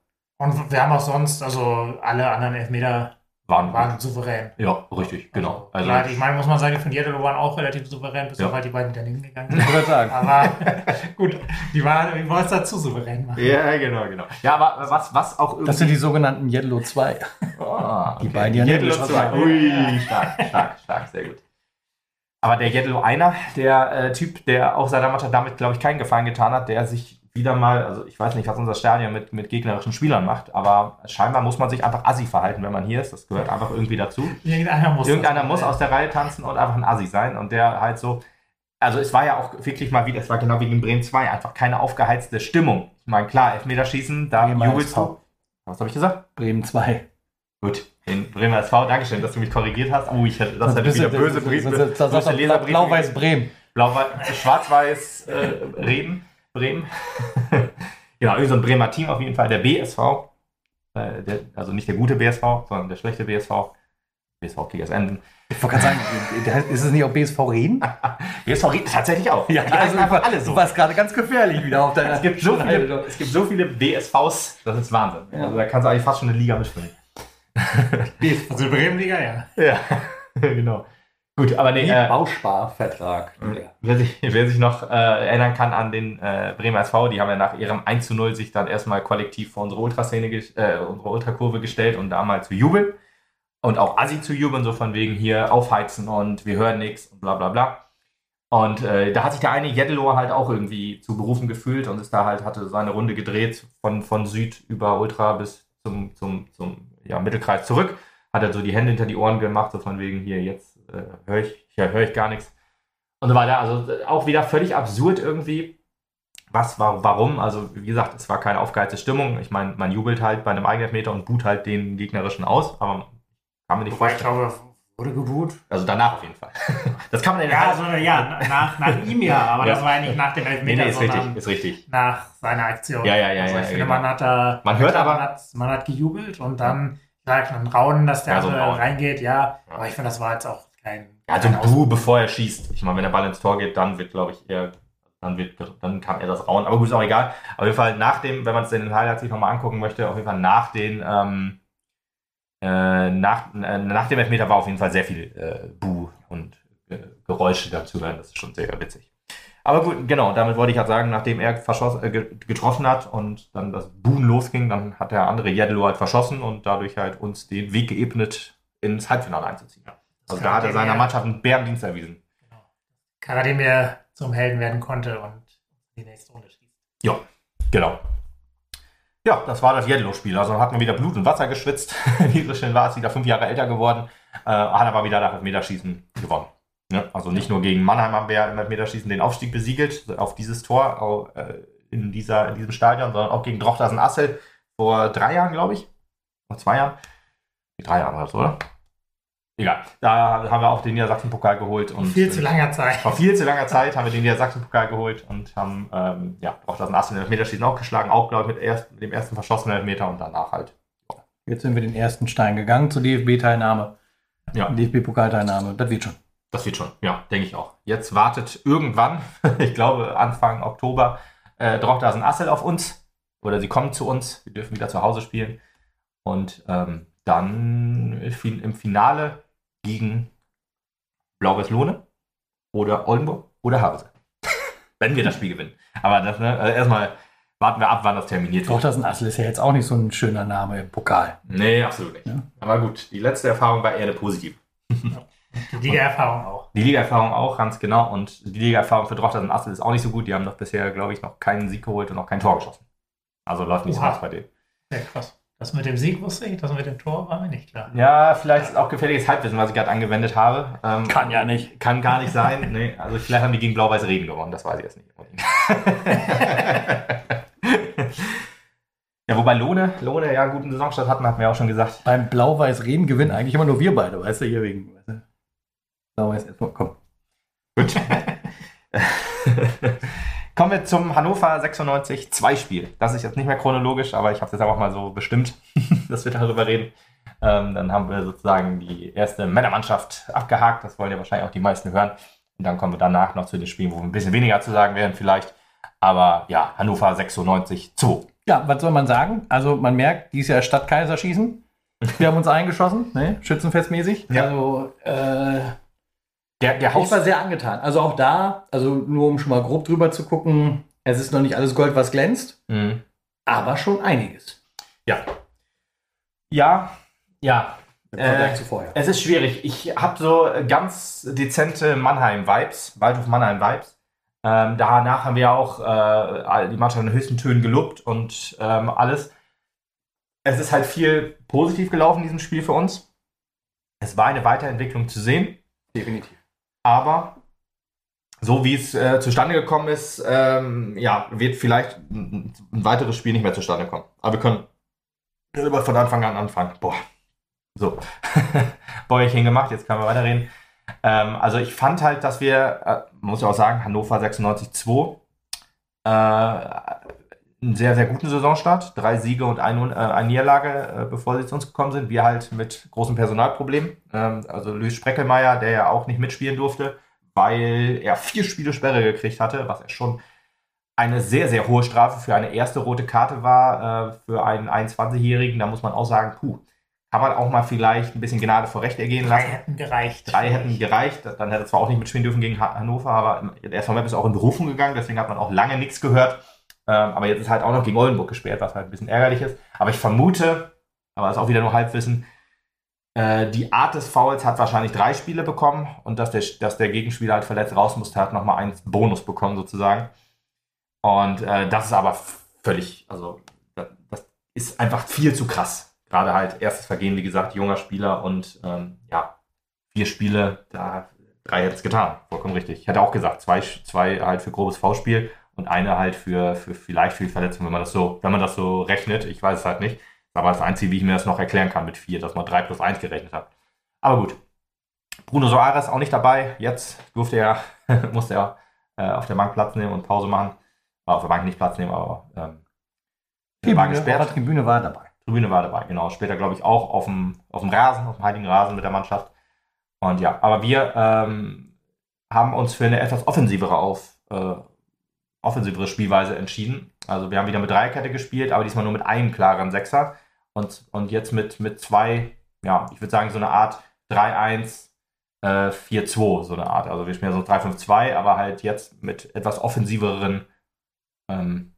Und wir haben auch sonst, also alle anderen Elfmeter waren, waren souverän. Ja, richtig, genau. Also, klar, ich meine, muss man sagen, von Jedelo waren auch relativ souverän, bis Ja. auf halt die beiden, die daneben gegangen Ich sind. würde sagen. Aber gut, die waren, wie wollen es dazu souverän machen? ja, genau, genau. Ja, aber was, was auch irgendwie. Das sind die sogenannten Yellow 2. Ah, Die beiden, die Jeddelo Straße 2. waren. Ui, stark, stark, stark, sehr gut. Aber der Jeddelo einer, der äh, Typ, der auch seiner Mannschaft damit, glaube ich, keinen Gefallen getan hat, der sich wieder mal, also ich weiß nicht, was unser Stadion mit, mit gegnerischen Spielern macht, aber scheinbar muss man sich einfach assi verhalten, wenn man hier ist. Das gehört einfach irgendwie dazu. Irgendeiner muss, Irgendeiner muss aus der Reihe tanzen und einfach ein Assi sein. Und der halt so. Also es war ja auch wirklich mal wieder, es war genau wie gegen Bremen 2, einfach keine aufgeheizte Stimmung. Ich meine, klar, Elfmeterschießen, da Bremer jubelst du. Was habe ich gesagt? Bremen 2. Gut, in Bremer SV, Dankeschön, dass du mich korrigiert hast. Oh, ich hätte, das hätte wieder böse Briefe, Blau-Weiß Bremen. Blau, schwarz-weiß äh, Reden, Bremen. genau, irgendwie so ein Bremer Team auf jeden Fall. Der BSV, äh, der, also nicht der gute BSV, sondern der schlechte BSV. BSV Kickers Enden. Ich wollte gerade sagen, ist es nicht auch BSV Reden? BSV Reden tatsächlich auch. Ja, heißen einfach alle so. Du warst gerade ganz gefährlich wieder auf deiner Es gibt, so viele, es gibt so viele BSVs, das ist Wahnsinn. Ja. Also da kannst du eigentlich fast schon eine Liga mitspielen. Also Bremenliga, ja. Ja, genau. Gut, aber nee, äh, Bausparvertrag. wer, sich, wer sich noch äh, erinnern kann an den äh, Bremer SV, die haben ja nach ihrem 1 zu 0 sich dann erstmal kollektiv vor unsere Ultraszene, äh, unsere Ultrakurve gestellt und da mal zu jubeln. Und auch Assi zu jubeln, so von wegen hier aufheizen und wir hören nichts und bla bla bla. Und äh, da hat sich der eine Jeddelo halt auch irgendwie zu berufen gefühlt und ist da halt, hatte seine Runde gedreht von, von Süd über Ultra bis zum, zum, zum ja, Mittelkreis zurück. Hat er so die Hände hinter die Ohren gemacht, so von wegen hier, jetzt äh, höre ich, ja, höre ich gar nichts. Und so weiter. Also äh, auch wieder völlig absurd irgendwie. Was, war, warum? Also, wie gesagt, es war keine aufgeheizte Stimmung. Ich meine, man jubelt halt bei einem eigenen Meter und boot halt den gegnerischen aus, aber kann man nicht Wobei ich vorstellen. glaube, wurde geboot. Also danach auf jeden Fall. Das kann man in Ja, also, ja, nach, nach ihm ja, aber Ja. das war ja nicht nach dem nee, Elfmeter, nee, ist sondern richtig, ist richtig. nach seiner Aktion. Ja, ja, ja, Also ja, ich finde, genau. man hat da, Man hört aber- man hat, man hat gejubelt und dann, ja, ein Raunen, dass der Ja, so Raunen. reingeht, ja. Ja. Aber ich finde, das war jetzt auch kein. Ja, so kein ein Aus- Bu, bevor er schießt. Ich meine, wenn der Ball ins Tor geht, dann wird, glaube ich, eher, dann wird, dann kann er das rauen. Aber gut, ist auch egal. Auf jeden Fall nach dem, wenn man es in den Highlights sich nochmal angucken möchte, auf jeden Fall nach den, ähm, äh, nach, äh, nach dem Elfmeter war auf jeden Fall sehr viel äh, Bu und äh, Geräusche dazu hören. Das ist schon sehr witzig. Aber gut, genau, damit wollte ich halt sagen, nachdem er äh, ge- getroffen hat und dann das Buhen losging, dann hat der andere Jedelo halt verschossen und dadurch halt uns den Weg geebnet, ins Halbfinale einzuziehen. Also da hat er seiner Mannschaft einen Bärendienst erwiesen. Karademir zum Helden werden konnte und die nächste Runde schießt. Genau. Ja, das war das Jedlo-Spiel. Also hat man wieder Blut und Wasser geschwitzt. Niederschön war es wieder fünf Jahre älter geworden, äh, hat aber wieder nach Elfmeterschießen gewonnen. Ne? Also nicht nur gegen Mannheim haben wir im Elfmeterschießen den Aufstieg besiegelt, auf dieses Tor au- äh, in, dieser, in diesem Stadion, sondern auch gegen Drochtersen Assel vor drei Jahren, glaube ich. Vor zwei Jahren. Drei Jahre war das, oder? Egal. Da haben wir auch den Niedersachsen-Pokal geholt. Und Viel zu langer Zeit. vor viel zu langer Zeit haben wir den Niedersachsen-Pokal geholt und haben ähm, ja, auch das den Elfmeterschießen auch geschlagen, auch glaube ich mit, erst, mit dem ersten verschossenen Elfmeter und danach halt. Jetzt sind wir den ersten Stein gegangen zur DFB-Teilnahme. Ja. DFB-Pokalteilnahme. Das wird schon. Das wird schon, ja, denke ich auch. Jetzt wartet irgendwann, ich glaube Anfang Oktober, äh, Drochtersen Assel auf uns oder sie kommen zu uns, wir dürfen wieder zu Hause spielen und ähm, dann im Finale gegen Blau-Weiß Lohne oder Oldenburg oder Havelse. Wenn wir das Spiel gewinnen. Aber das, ne, also erstmal warten wir ab, wann das terminiert Doch, das Assel ist ja jetzt auch nicht so ein schöner Name im Pokal. Nee, absolut nicht. Ja. Aber gut, die letzte Erfahrung war eher eine positive. Die Liga-Erfahrung auch. Die Liga-Erfahrung auch, ganz genau. Und die Liga-Erfahrung für Drochtersen Assel ist auch nicht so gut. Die haben doch bisher, glaube ich, noch keinen Sieg geholt und noch kein Tor geschossen. Also läuft nicht so was bei denen. Sehr krass. Das mit dem Sieg wusste ich, das mit dem Tor war mir nicht klar. Ja, vielleicht ist auch gefährliches Halbwissen, was ich gerade angewendet habe. Ähm, Kann ja nicht. Kann gar nicht sein. nee, also vielleicht haben die gegen Blau-Weiß Reden gewonnen, das weiß ich jetzt nicht. ja, wobei Lohne, Lohne ja einen guten Saisonstart hatten, hatten wir auch schon gesagt. Beim Blau-Weiß-Reden gewinnen eigentlich immer nur wir beide, weißt du, hier wegen. Blau-Weiß, komm. Gut. Kommen wir zum Hannover 96 2-Spiel. Das ist jetzt nicht mehr chronologisch, aber ich habe es jetzt einfach mal so bestimmt, dass wir darüber reden. Ähm, dann haben wir sozusagen die erste Männermannschaft abgehakt. Das wollen ja wahrscheinlich auch die meisten hören. Und dann kommen wir danach noch zu den Spielen, wo ein bisschen weniger zu sagen werden vielleicht. Aber ja, Hannover 96 2. Ja, was soll man sagen? Also man merkt, dies Jahr Stadtkaiserschießen. Wir haben uns eingeschossen, ne? schützenfestmäßig. Ja. Also äh, Der, der ich Haus war sehr angetan. Also auch da, also nur um schon mal grob drüber zu gucken, es ist noch nicht alles Gold, was glänzt, Mhm. aber schon einiges. Ja. Ja, ja. Äh. Es ist schwierig. Ich habe so ganz dezente Mannheim-Vibes, Waldhof Mannheim-Vibes. Ähm, danach haben wir auch äh, die Mannschaft in höchsten Tönen gelobt und ähm, alles. Es ist halt viel positiv gelaufen in diesem Spiel für uns. Es war eine Weiterentwicklung zu sehen, Definitiv. Aber so wie es äh, zustande gekommen ist, ähm, ja, wird vielleicht ein, ein weiteres Spiel nicht mehr zustande kommen. Aber wir können lieber von Anfang an anfangen. Boah. So. Bäuerchen gemacht, jetzt können wir weiterreden. Ähm, also ich fand halt, dass wir, äh, muss ich auch sagen, Hannover 96-2, äh, einen sehr, sehr guten Saisonstart. Drei Siege und ein, äh, eine Niederlage, äh, bevor sie zu uns gekommen sind. Wir halt mit großen Personalproblemen. Ähm, also Luis Spreckelmeier, der ja auch nicht mitspielen durfte, weil er vier Spiele Sperre gekriegt hatte, was er schon eine sehr, sehr hohe Strafe für eine erste rote Karte war, äh, für einen 21-Jährigen. Da muss man auch sagen, puh, kann man auch mal vielleicht ein bisschen Gnade vor Recht ergehen Drei lassen. hätten gereicht. Drei hätten gereicht. Dann hätte er zwar auch nicht mitspielen dürfen gegen Han- Hannover, aber der ist auch in Berufung gegangen, deswegen hat man auch lange nichts gehört. Ähm, aber jetzt ist halt auch noch gegen Oldenburg gesperrt, was halt ein bisschen ärgerlich ist. Aber ich vermute, aber das ist auch wieder nur Halbwissen, äh, die Art des Fouls hat wahrscheinlich drei Spiele bekommen und dass der, dass der Gegenspieler halt verletzt raus musste, hat nochmal einen Bonus bekommen sozusagen. Und äh, das ist aber völlig, also das, ist einfach viel zu krass. Gerade halt erstes Vergehen, wie gesagt, junger Spieler und ähm, ja, vier Spiele, da drei hätte es getan. Vollkommen richtig. Ich hätte auch gesagt, zwei, zwei halt für grobes V-Spiel und eine halt für, für vielleicht viel Verletzung, wenn man das so, wenn man das so rechnet. Ich weiß es halt nicht. Aber das Einzige, wie ich mir das noch erklären kann mit vier, dass man drei plus eins gerechnet hat. Aber gut. Bruno Soares auch nicht dabei. Jetzt durfte er, musste er äh, auf der Bank Platz nehmen und Pause machen. War auf der Bank nicht Platz nehmen, aber ähm, er war Tribüne, gesperrt. Tribüne war dabei. Tribüne war dabei, genau. Später, glaube ich, auch auf dem, auf dem Rasen, auf dem heiligen Rasen mit der Mannschaft. Und ja, aber wir ähm, haben uns für eine etwas offensivere auf, äh, offensivere Spielweise entschieden. Also wir haben wieder mit Dreierkette gespielt, aber diesmal nur mit einem klaren Sechser. Und, und jetzt mit, mit zwei, ja, ich würde sagen, so eine Art 3-1, äh, 4-2, so eine Art. Also wir spielen so 3-5-2, aber halt jetzt mit etwas offensiveren ähm,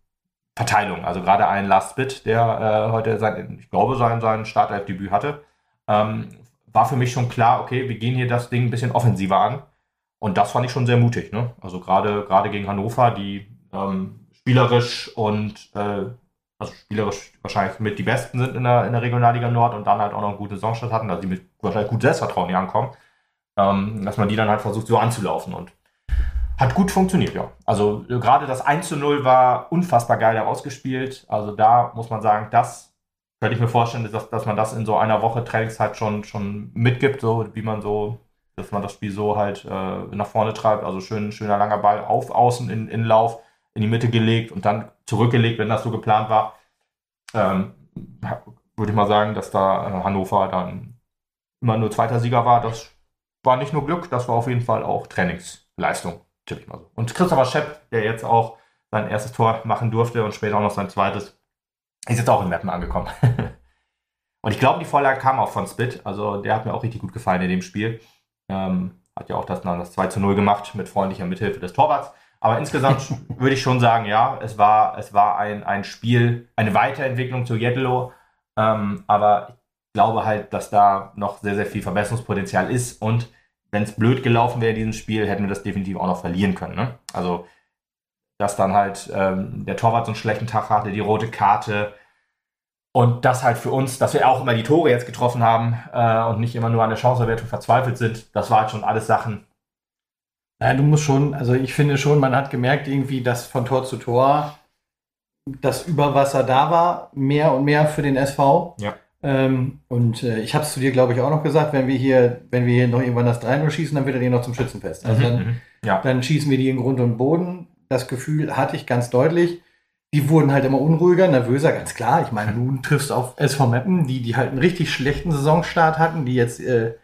Verteilung. Also gerade ein Last Bit, der äh, heute sein, ich glaube, sein, sein Startelfdebüt hatte, ähm, war für mich schon klar, okay, wir gehen hier das Ding ein bisschen offensiver an. Und das fand ich schon sehr mutig. Ne? Also gerade gerade gegen Hannover, die ähm, spielerisch und äh, also spielerisch wahrscheinlich mit die Besten sind in der, in der Regionalliga Nord und dann halt auch noch eine gute Saisonstart hatten, also die mit wahrscheinlich gut Selbstvertrauen hier ankommen, ähm, dass man die dann halt versucht so anzulaufen und hat gut funktioniert, ja. Also äh, gerade das 1 zu 0 war unfassbar geil herausgespielt. Also da muss man sagen, das könnte ich mir vorstellen, dass, dass man das in so einer Woche Trainingszeit schon, schon mitgibt, so wie man so, dass man das Spiel so halt äh, nach vorne treibt. Also schön, schöner langer Ball auf Außen in, in Lauf, in die Mitte gelegt und dann zurückgelegt, wenn das so geplant war. Ähm, würde ich mal sagen, dass da äh, Hannover dann immer nur zweiter Sieger war. Das war nicht nur Glück, das war auf jeden Fall auch Trainingsleistung tippe ich mal so. Und Christopher Schepp, der jetzt auch sein erstes Tor machen durfte und später auch noch sein zweites, ist jetzt auch in Meppen angekommen. und ich glaube, die Vorlage kam auch von Spit. Also der hat mir auch richtig gut gefallen in dem Spiel. Ähm, hat ja auch das, das 2 zu 0 gemacht mit freundlicher Mithilfe des Torwarts. Aber insgesamt würde ich schon sagen, ja, es war, es war ein, ein Spiel, eine Weiterentwicklung zu Jeddelo. Ähm, aber ich glaube halt, dass da noch sehr, sehr viel Verbesserungspotenzial ist und wenn es blöd gelaufen wäre in diesem Spiel, hätten wir das definitiv auch noch verlieren können. Ne? Also, dass dann halt ähm, der Torwart so einen schlechten Tag hatte, die rote Karte und das halt für uns, dass wir auch immer die Tore jetzt getroffen haben äh, und nicht immer nur an der Chanceverwertung verzweifelt sind, das war halt schon alles Sachen. Nein, du musst schon, also ich finde schon, man hat gemerkt irgendwie, dass von Tor zu Tor das Überwasser da war, mehr und mehr für den SV. Ja. Ähm, und äh, ich habe es zu dir, glaube ich, auch noch gesagt, wenn wir hier, wenn wir hier noch irgendwann das 3-0 schießen, dann wird er die noch zum Schützenfest. Also dann, Mhm, ja. dann schießen wir die in Grund und Boden. Das Gefühl hatte ich ganz deutlich. Die wurden halt immer unruhiger, nervöser, ganz klar. Ich meine, du triffst auf SV Meppen, die, die halt einen richtig schlechten Saisonstart hatten, die jetzt äh,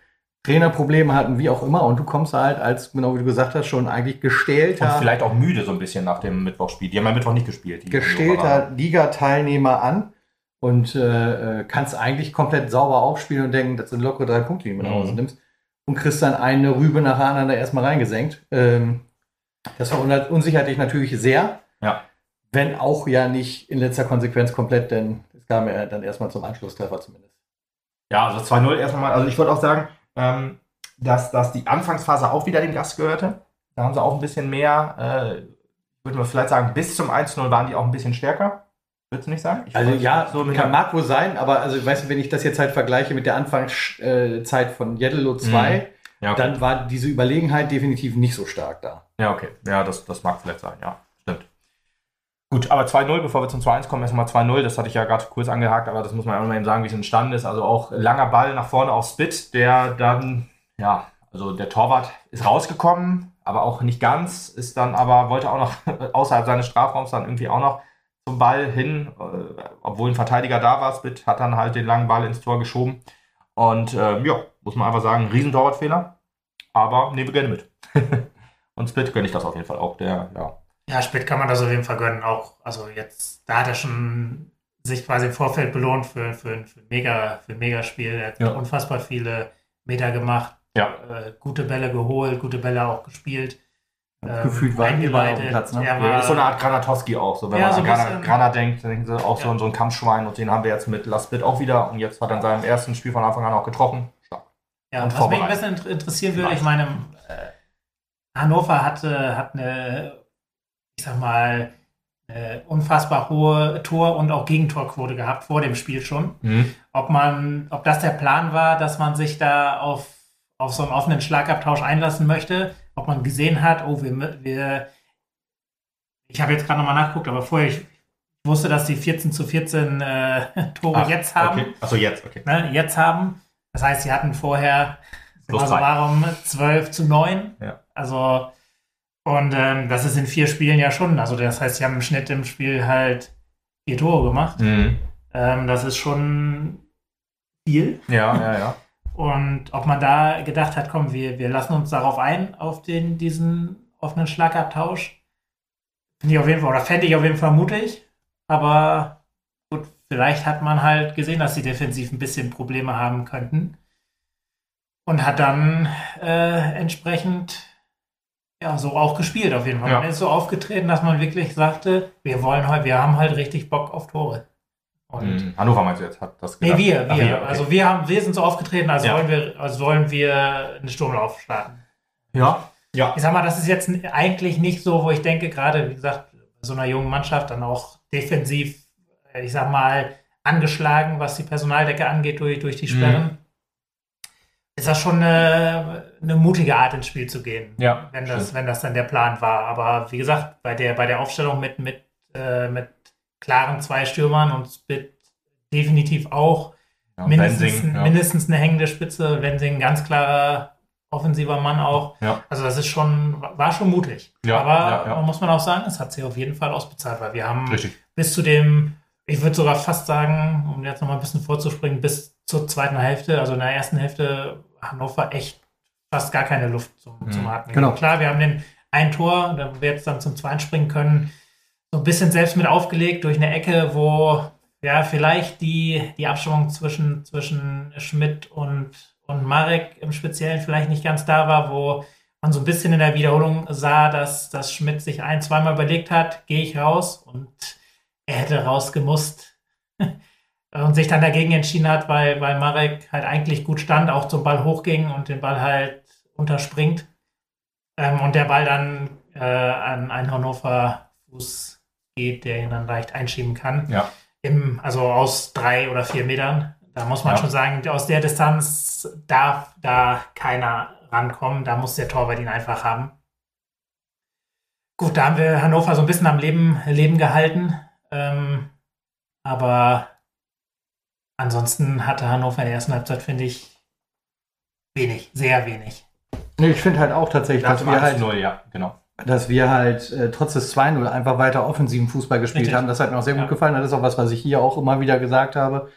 Trainerprobleme hatten, wie auch immer. Und du kommst halt als, genau wie du gesagt hast, schon eigentlich Und gestählter, vielleicht auch müde so ein bisschen nach dem Mittwochspiel. Die haben ja Mittwoch nicht gespielt. die gestählter Liga-Teilnehmer an und äh, kannst eigentlich komplett sauber aufspielen und denken, das sind lockere drei Punkte, die du nach Mhm. Hause nimmst. Und kriegst dann eine Rübe nach der anderen erstmal reingesenkt. Ähm, das verunsichert dich natürlich sehr. Ja. Wenn auch ja nicht in letzter Konsequenz komplett, denn es kam ja dann erstmal zum Anschlusstreffer zumindest. Ja, also 2-0 erstmal mal. Also ich wollte auch sagen, ähm, dass, dass die Anfangsphase auch wieder dem Gast gehörte. Da haben sie auch ein bisschen mehr, äh, würde mal vielleicht sagen, bis zum 1-0 waren die auch ein bisschen stärker. Würdest du nicht sagen? Ich Also ja, so mit kann, mag wohl sein, aber also weißt du, wenn ich das jetzt halt vergleiche mit der Anfangszeit von Jeddelo 2, ja, okay. dann war diese Überlegenheit definitiv nicht so stark da. ja, okay. Ja, das, das mag vielleicht sein, ja. Gut, aber 2-0, bevor wir zum 2-1 kommen, erstmal 2-0. Das hatte ich ja gerade kurz angehakt, aber das muss man auch mal eben sagen, wie es entstanden ist. Also auch langer Ball nach vorne auf Spit, der dann, ja, also der Torwart ist rausgekommen, aber auch nicht ganz, ist dann aber, wollte auch noch außerhalb seines Strafraums dann irgendwie auch noch zum Ball hin, äh, obwohl ein Verteidiger da war, Spit hat dann halt den langen Ball ins Tor geschoben. Und äh, ja, muss man einfach sagen, Riesentorwartfehler. Aber nehmen wir gerne mit. und Spit gönne ich das auf jeden Fall auch. Der, ja. Ja, Spit kann man das auf jeden Fall gönnen. Auch, also jetzt, da hat er schon sich quasi im Vorfeld belohnt für, für, für ein Mega, für ein Megaspiel. Er hat ja. unfassbar viele Meter gemacht. Ja. Äh, gute Bälle geholt, gute Bälle auch gespielt. Ähm, Gefühlt war er überall auf dem Platz, ne? Ja, ist so eine Art Granatowski auch. So, wenn ja, man so an Grana, denkt, denken sie auch ja. so, so ein Kampfschwein und den haben wir jetzt mit Laspit auch wieder und jetzt hat er in seinem ersten Spiel von Anfang an auch getroffen. Stark. Ja, und was mich ein bisschen interessieren würde, ich meine, äh, Hannover hatte, hat eine, ich sag mal, eine unfassbar hohe Tor- und auch Gegentorquote gehabt vor dem Spiel schon. Mhm. Ob man, ob das der Plan war, dass man sich da auf, auf so einen offenen Schlagabtausch einlassen möchte ob man gesehen hat, oh, wir, wir ich habe jetzt gerade nochmal nachgeguckt, aber vorher, ich wusste, dass die 14 zu 14 äh, Tore Ach, jetzt haben. Okay. Achso, jetzt, okay. Ne, jetzt haben. Das heißt, sie hatten vorher also warum 12 zu 9. Ja. Also, und ähm, das ist in vier Spielen ja schon. Also, das heißt, sie haben im Schnitt im Spiel halt vier Tore gemacht. Mhm. Ähm, das ist schon viel. Ja, ja, ja. Und ob man da gedacht hat, komm, wir, wir lassen uns darauf ein, auf den, diesen offenen Schlagabtausch. Finde ich auf jeden Fall, oder fände ich auf jeden Fall mutig. Aber gut, vielleicht hat man halt gesehen, dass sie defensiv ein bisschen Probleme haben könnten. Und hat dann äh, entsprechend ja, so auch gespielt auf jeden Fall. Ja. Man ist so aufgetreten, dass man wirklich sagte, wir wollen heute, wir haben halt richtig Bock auf Tore. Und hm, Hannover meinst du jetzt, hat das gedacht? Nee, wir, wir. Ach, wir okay. Also wir haben, wir sind so aufgetreten, als ja. wollen wir, als wollen wir einen Sturmlauf starten. Ja. Ja. Ich sag mal, das ist jetzt eigentlich nicht so, wo ich denke, gerade, wie gesagt, bei so einer jungen Mannschaft dann auch defensiv, äh, ich sag mal, angeschlagen, was die Personaldecke angeht, durch, durch die Sperren. Mhm. Ist das schon eine, eine, mutige Art ins Spiel zu gehen, ja, wenn, das, wenn das dann der Plan war. Aber wie gesagt, bei der, bei der Aufstellung mit, mit, äh, mit klaren zwei Stürmern und Split definitiv auch ja, mindestens, Wensing, ja. mindestens eine hängende Spitze. Wensing, ganz klarer offensiver Mann auch. Ja. Also das ist schon, war schon mutig. Aber man muss man auch sagen, es hat sich auf jeden Fall ausbezahlt, weil wir haben Richtig. bis zu dem, ich würde sogar fast sagen, um jetzt nochmal ein bisschen vorzuspringen, bis zur zweiten Hälfte, also in der ersten Hälfte Hannover echt fast gar keine Luft zum, mhm. zum Atmen. Genau. Klar, wir haben den ein Tor, da wir jetzt dann zum zweiten springen können, so ein bisschen selbst mit aufgelegt durch eine Ecke, wo ja vielleicht die, die Abstimmung zwischen, zwischen Schmidt und, und Marek im Speziellen vielleicht nicht ganz da war, wo man so ein bisschen in der Wiederholung sah, dass, dass Schmidt sich ein, zweimal überlegt hat, gehe ich raus und er hätte rausgemusst und sich dann dagegen entschieden hat, weil, weil Marek halt eigentlich gut stand, auch zum Ball hochging und den Ball halt unterspringt ähm, und der Ball dann äh, an einen Hannover Fuß geht, der ihn dann leicht einschieben kann. Ja. Im, also aus drei oder vier Metern. Da muss man ja. schon sagen, aus der Distanz darf da keiner rankommen. Da muss der Torwart ihn einfach haben. Gut, da haben wir Hannover so ein bisschen am Leben, Leben gehalten. Ähm, aber ansonsten hatte Hannover in der ersten Halbzeit, finde ich, wenig, sehr wenig. Ich finde halt auch tatsächlich, dass wir halt, 0, ja, genau dass wir halt äh, trotz des 2-0 einfach weiter offensiven Fußball gespielt Richtig. haben. Das hat mir auch sehr gut ja. gefallen. Das ist auch was, was ich hier auch immer wieder gesagt habe.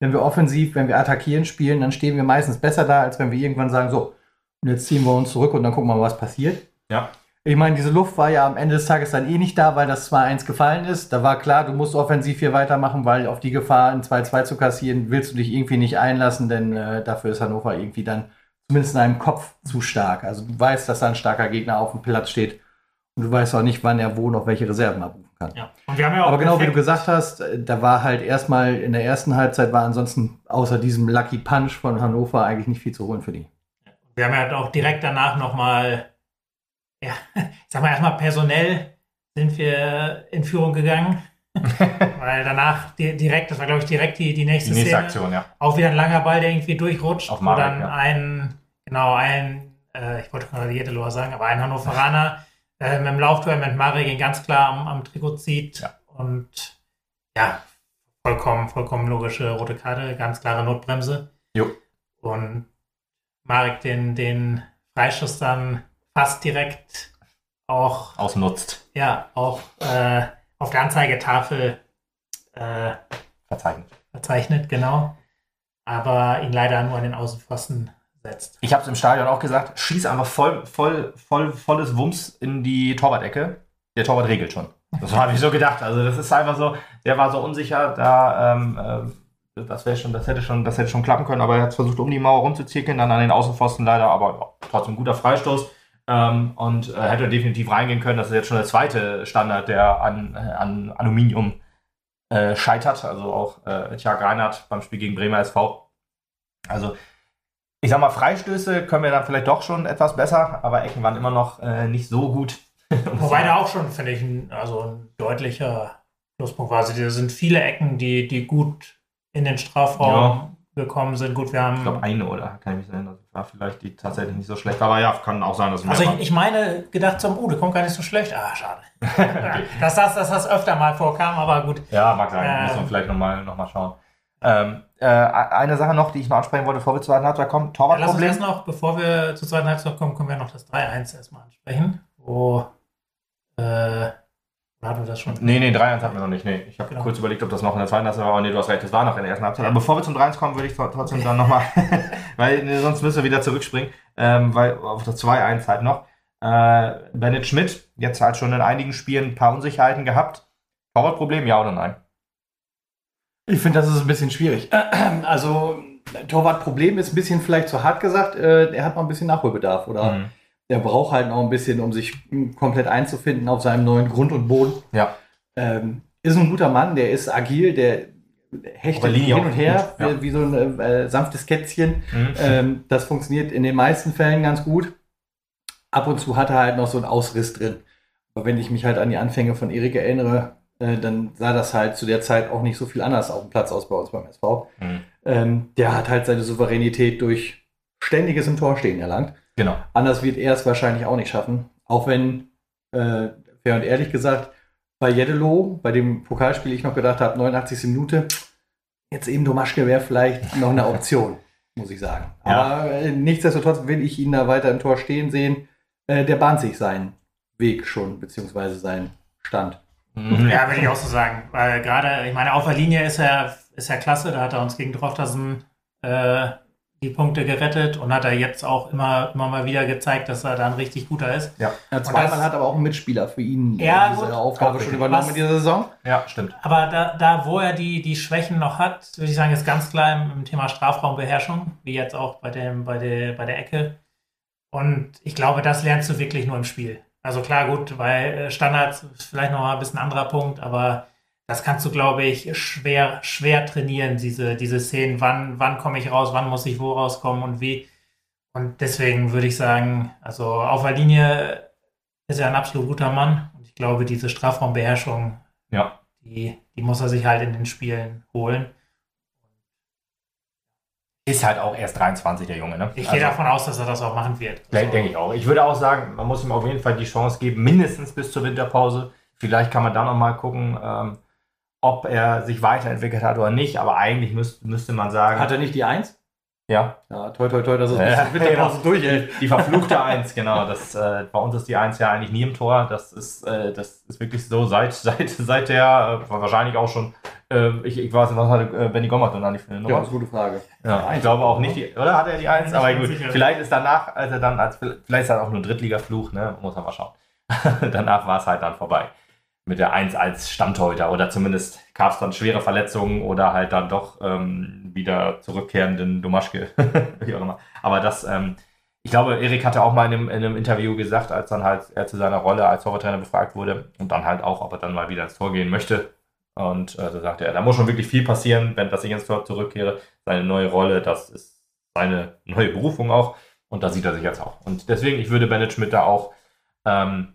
Wenn wir offensiv, wenn wir attackieren spielen, dann stehen wir meistens besser da, als wenn wir irgendwann sagen, so, und jetzt ziehen wir uns zurück und dann gucken wir mal, was passiert. Ja. Ich meine, diese Luft war ja am Ende des Tages dann eh nicht da, weil das 2-1 gefallen ist. Da war klar, du musst offensiv hier weitermachen, weil auf die Gefahr, ein 2-2 zu kassieren, willst du dich irgendwie nicht einlassen, denn äh, dafür ist Hannover irgendwie dann zumindest in deinem Kopf zu stark. Also du weißt, dass da ein starker Gegner auf dem Platz steht und du weißt auch nicht, wann er wo noch welche Reserven abrufen kann. Ja. Ja Aber genau wie du gesagt hast, da war halt erstmal in der ersten Halbzeit war ansonsten außer diesem Lucky Punch von Hannover eigentlich nicht viel zu holen für die. Wir haben ja auch direkt danach nochmal, ja, ich sag mal erstmal personell sind wir in Führung gegangen. Weil danach direkt, das war glaube ich direkt die, die nächste, die nächste Szene, Aktion, ja. Auch wieder ein langer Ball, der irgendwie durchrutscht. Auf Marek, dann ja. ein, genau, ein, äh, ich wollte gerade Jedeloa sagen, aber ein Hannoveraner äh, mit dem Lauftor mit Marek ihn ganz klar am, am Trikot zieht. Ja. Und ja, vollkommen, vollkommen logische rote Karte, ganz klare Notbremse. Jo. Und Marek den, den Freischuss dann fast direkt auch Ausnutzt. Ja, auch äh, auf der Anzeigetafel äh, verzeichnet. Verzeichnet, genau. Aber ihn leider nur an den Außenpfosten setzt. Ich habe es im Stadion auch gesagt, schieß einfach voll, voll, voll, volles Wumms in die Torwart-Ecke. Der Torwart regelt schon. Das habe ich so gedacht. Also das ist einfach so, der war so unsicher, da ähm, äh, das wäre schon, das hätte schon, das hätte schon klappen können, aber er hat versucht, um die Mauer rumzuzirkeln, dann an den Außenpfosten leider, aber trotzdem guter Freistoß. Ähm, und äh, hätte definitiv reingehen können. Das ist jetzt schon der zweite Standard, der an, äh, an Aluminium äh, scheitert. Also auch äh, Tjag Reinhardt beim Spiel gegen Bremer SV. Also, ich sag mal, Freistöße können wir dann vielleicht doch schon etwas besser, aber Ecken waren immer noch äh, nicht so gut. Wobei da auch schon, finde ich, ein, also ein deutlicher Pluspunkt war. Also, da sind viele Ecken, die, die gut in den Strafraum ja gekommen sind. Gut, wir haben. Ich glaube, eine oder kann ich mich erinnern. Das war vielleicht die tatsächlich nicht so schlecht. Aber ja, kann auch sein, dass Also, ich, ich, meine, gedacht zum, oh, der kommt gar nicht so schlecht. Ah, schade. dass, das, dass das öfter mal vorkam, aber gut. Ja, mag sein. Äh, Muss man vielleicht nochmal noch mal schauen. Ähm, äh, eine Sache noch, die ich noch ansprechen wollte, bevor wir zur zweiten Halbzeit kommen: Torwartproblem. Ja, noch, bevor wir zur zweiten Halbzeit kommen, können wir noch das 3-1 erstmal ansprechen, wo. Äh, hatten wir das schon? Nee, nee, 3-1 hatten wir noch nicht. Nee. Ich habe genau. kurz überlegt, ob das noch in der zweiten Halbzeit war, aber nee, du hast recht, das war noch in der ersten Halbzeit. Aber bevor wir zum 3-1 kommen, würde ich trotzdem dann nochmal, weil nee, sonst müssen wir wieder zurückspringen, ähm, weil auf das 2-1 halt noch. Äh, Bennett Schmidt, jetzt halt schon in einigen Spielen ein paar Unsicherheiten gehabt. Torwartproblem, ja oder nein? Ich finde, das ist ein bisschen schwierig. Also, Torwartproblem ist ein bisschen vielleicht zu hart gesagt. Äh, er hat noch ein bisschen Nachholbedarf, oder? Mhm der braucht halt noch ein bisschen, um sich komplett einzufinden auf seinem neuen Grund und Boden. Ja. Ähm, ist ein guter Mann, der ist agil, der hechtet hin und her, ja. wie, so ein äh, sanftes Kätzchen. Mhm. Ähm, das funktioniert in den meisten Fällen ganz gut. Ab und zu hat er halt noch so einen Ausriss drin. Aber wenn ich mich halt an die Anfänge von Erik erinnere, äh, dann sah das halt zu der Zeit auch nicht so viel anders auf dem Platz aus bei uns beim SV. Mhm. Ähm, der hat halt seine Souveränität durch ständiges im Tor stehen erlangt. Genau. Anders wird er es wahrscheinlich auch nicht schaffen. Auch wenn, äh, fair und ehrlich gesagt, bei Jeddelo, bei dem Pokalspiel ich noch gedacht habe, 89. Minute, jetzt eben Domaschke wäre vielleicht noch eine Option, muss ich sagen. Ja. Aber äh, nichtsdestotrotz will ich ihn da weiter im Tor stehen sehen. Äh, der bahnt sich seinen Weg schon, beziehungsweise seinen Stand. Mhm. Ja, würde ich auch so sagen. Weil gerade, ich meine, auf der Linie ist er, ist er klasse, da hat er uns gegen Droftersen äh, die Punkte gerettet und hat er jetzt auch immer, immer mal wieder gezeigt, dass er da ein richtig guter ist. Ja, ja zweimal das, hat aber auch ein Mitspieler für ihn ja, diese gut, Aufgabe schon übernommen in dieser Saison. Ja, stimmt. Aber da, da, wo er die, die Schwächen noch hat, würde ich sagen, ist ganz klar im, im Thema Strafraumbeherrschung, wie jetzt auch bei, dem, bei, der, bei der Ecke. Und ich glaube, das lernst du wirklich nur im Spiel. Also klar, gut, weil äh, Standards ist vielleicht noch mal ein bisschen ein anderer Punkt, aber das kannst du, glaube ich, schwer, schwer trainieren, diese, diese Szenen. Wann, wann komme ich raus, wann muss ich wo rauskommen und wie. Und deswegen würde ich sagen, also auf der Linie ist er ein absolut guter Mann. Und ich glaube, diese Strafraumbeherrschung, ja. die, die muss er sich halt in den Spielen holen. Ist halt auch erst 23, der Junge, ne? Ich gehe also, davon aus, dass er das auch machen wird. Also, denke ich auch. Ich würde auch sagen, man muss ihm auf jeden Fall die Chance geben, mindestens bis zur Winterpause. Vielleicht kann man da noch mal gucken, ähm, ob er sich weiterentwickelt hat oder nicht, aber eigentlich müsste, müsste man sagen. Hat er nicht die Eins? Ja. Ja, toi, toi, toi, dass es mit der Pause durch, ey. Die verfluchte Eins, genau. Das, äh, bei uns ist die Eins ja eigentlich nie im Tor. Das ist, äh, das ist wirklich so seit, seit, seit der, äh, wahrscheinlich auch schon, äh, ich, ich weiß nicht, was hatte äh, Benny Gommert dann nicht für eine Nummer? Ja, das ist eine gute Frage. Ja, ich glaube auch nicht, die, oder hat er die Eins? Aber gut, sicher. vielleicht ist danach, als er dann, als, vielleicht ist er auch nur ein Drittligafluch, ne, muss man mal schauen. danach war es halt dann vorbei mit der 1 als Stammtorhüter oder zumindest gab es dann schwere Verletzungen oder halt dann doch ähm, wieder zurückkehrenden Domaschke. Aber das, ähm, ich glaube, Erik hatte auch mal in einem, in einem, Interview gesagt, als dann halt er zu seiner Rolle als Torwarttrainer befragt wurde und dann halt auch, ob er dann mal wieder ins Tor gehen möchte. Und äh, da sagte er, da muss schon wirklich viel passieren, wenn dass ich ins Tor zurückkehre. Seine neue Rolle, das ist seine neue Berufung auch. Und da sieht er sich jetzt auch. Und deswegen, ich würde Bennett Schmidt da auch ähm,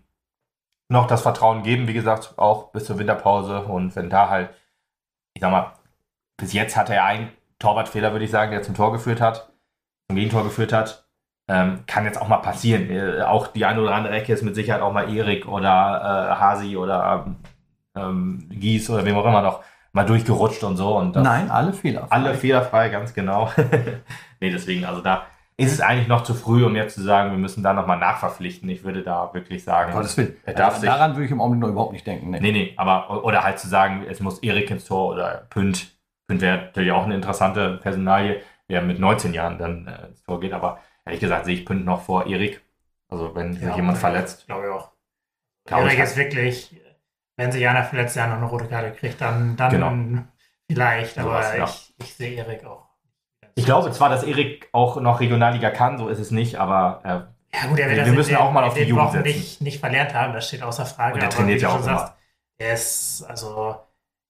noch das Vertrauen geben, wie gesagt, auch bis zur Winterpause. Und wenn da halt, ich sag mal, bis jetzt hat er einen Torwartfehler, würde ich sagen, der zum Tor geführt hat, zum Gegentor geführt hat. Ähm, kann jetzt auch mal passieren. Äh, auch die eine oder andere Ecke ist mit Sicherheit auch mal Erik oder äh, Hasi oder ähm, Gies oder wem auch immer noch mal durchgerutscht und so. Und Nein, alle fehlerfrei. Alle fehlerfrei, ganz genau. nee, deswegen, also da, ist es eigentlich noch zu früh, um jetzt zu sagen, wir müssen da nochmal nachverpflichten. Ich würde da wirklich sagen, Gottes Willen. er darf Also sich. daran würde ich im Augenblick noch überhaupt nicht denken. Nee. Nee, nee, aber, oder halt zu sagen, es muss Erik ins Tor oder Pünd. Pünd wäre natürlich auch eine interessante Personalie, der mit 19 Jahren dann äh, ins Tor geht, aber ehrlich gesagt sehe ich Pünd noch vor Erik. Also wenn sich jemand verletzt. Glaube ich auch. Glaube ich Erik halt. ist wirklich, wenn sich einer verletzt, der noch eine rote Karte kriegt, dann, dann Genau. vielleicht. Aber Sowas, ja. ich, ich sehe Erik auch. Ich glaube zwar, dass Erik auch noch Regionalliga kann, so ist es nicht, aber äh, Ja, gut, er wird Wir müssen den- auch mal auf die Jugend setzen. nicht, nicht verlernt haben, das steht außer Frage. Und er trainiert ja auch schon immer. Er ist, also,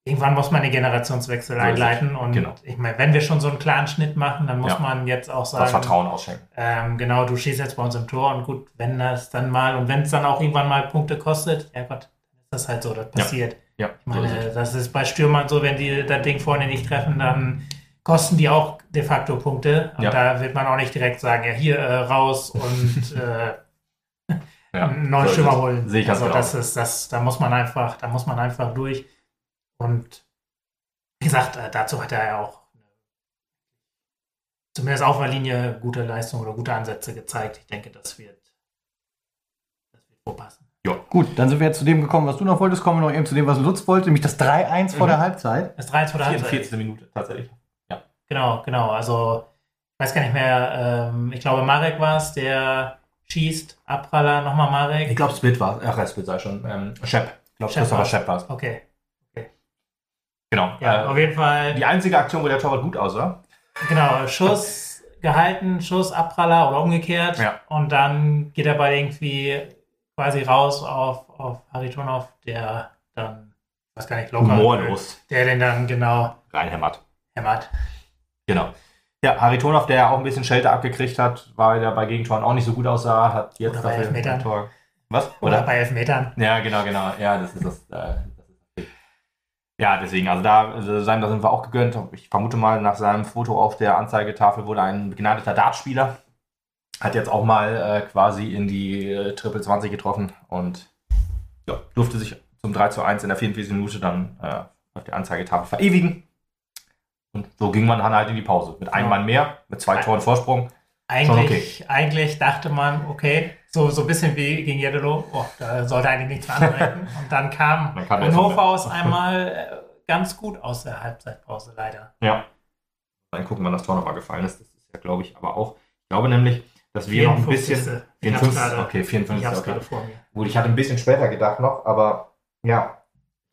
irgendwann muss man den Generationswechsel So einleiten. Und Genau. ich meine, wenn wir schon so einen klaren Schnitt machen, dann muss Ja. man jetzt auch sagen, das Vertrauen ausschenken. ähm, genau, du schießt jetzt bei uns im Tor und gut, wenn das dann mal und wenn es dann auch irgendwann mal Punkte kostet, ja Gott, dann ist das halt so, das Ja. passiert. Ja, Ich so ist meine, das ist bei Stürmern so, wenn die das Ding vorne nicht treffen, dann kosten die auch de facto Punkte. Und Ja. da wird man auch nicht direkt sagen, ja, hier äh, raus und äh, ja, einen neuen so Stürmer holen. Sehe ich ganz also genau. das ist, das, da muss man einfach, da muss man einfach durch. Und wie gesagt, äh, dazu hat er ja auch zumindest auf der Linie gute Leistung oder gute Ansätze gezeigt. Ich denke, das wird, das wird wohl passen. Gut, dann sind wir jetzt zu dem gekommen, was du noch wolltest. Kommen wir noch eben zu dem, was Lutz wollte, nämlich das 3-1 vor Mhm. der Halbzeit. Das 3 oder 44. Minute tatsächlich. Genau, genau. Also, ich weiß gar nicht mehr, ähm, ich glaube, Marek war es, der schießt, Abpraller, nochmal Marek. Ich glaube, Split war Ach, Split sei schon. Ähm, Shep. Ich glaube, Christopher. Shep war es. Okay. Genau. Ja, äh, auf jeden Fall. die einzige Aktion, wo der Torwart gut aussah. Genau, Schuss gehalten, Schuss, Abpraller oder umgekehrt. Ja. Und dann geht der Ball irgendwie quasi raus auf, auf Haritonov, der dann, ich weiß gar nicht, locker, Humorlos der den dann genau reinhämmert. hämmert. Genau. Ja, Haritonov, der ja auch ein bisschen Schelte abgekriegt hat, weil er bei Gegentoren auch nicht so gut aussah, hat jetzt Oder dafür ein Tor. Was? Oder, bei Elfmetern. Ja, genau, genau. Ja, das ist das. Äh. Ja, deswegen, also da, also seinem, da sind wir auch gegönnt. Ich vermute mal, nach seinem Foto auf der Anzeigetafel wurde ein begnadeter Dartspieler. Hat jetzt auch mal äh, quasi in die äh, Triple 20 getroffen und ja, durfte sich zum 3 zu 1 in der 44. Minute dann äh, auf der Anzeigetafel verewigen. Und so ging man dann halt in die Pause. Mit einem Ja. Mann mehr, mit zwei Toren Vorsprung. Eigentlich, eigentlich dachte man, okay, so, so ein bisschen wie gegen Jeddelo, oh, da sollte eigentlich nichts mehr anbrechen. Und dann kam Dann kam Hannover aus einmal äh, ganz gut aus der Halbzeitpause, leider. Ja. Dann gucken, wann das Tor nochmal gefallen ist. Das ist ja, glaube ich, aber auch. Ich glaube nämlich, dass wir noch ein bisschen. 54.. Ich hab's 54. gerade- Okay, Ich 54. hab's Okay. gerade vor mir. Gut, ich hatte ein bisschen später gedacht noch, aber ja.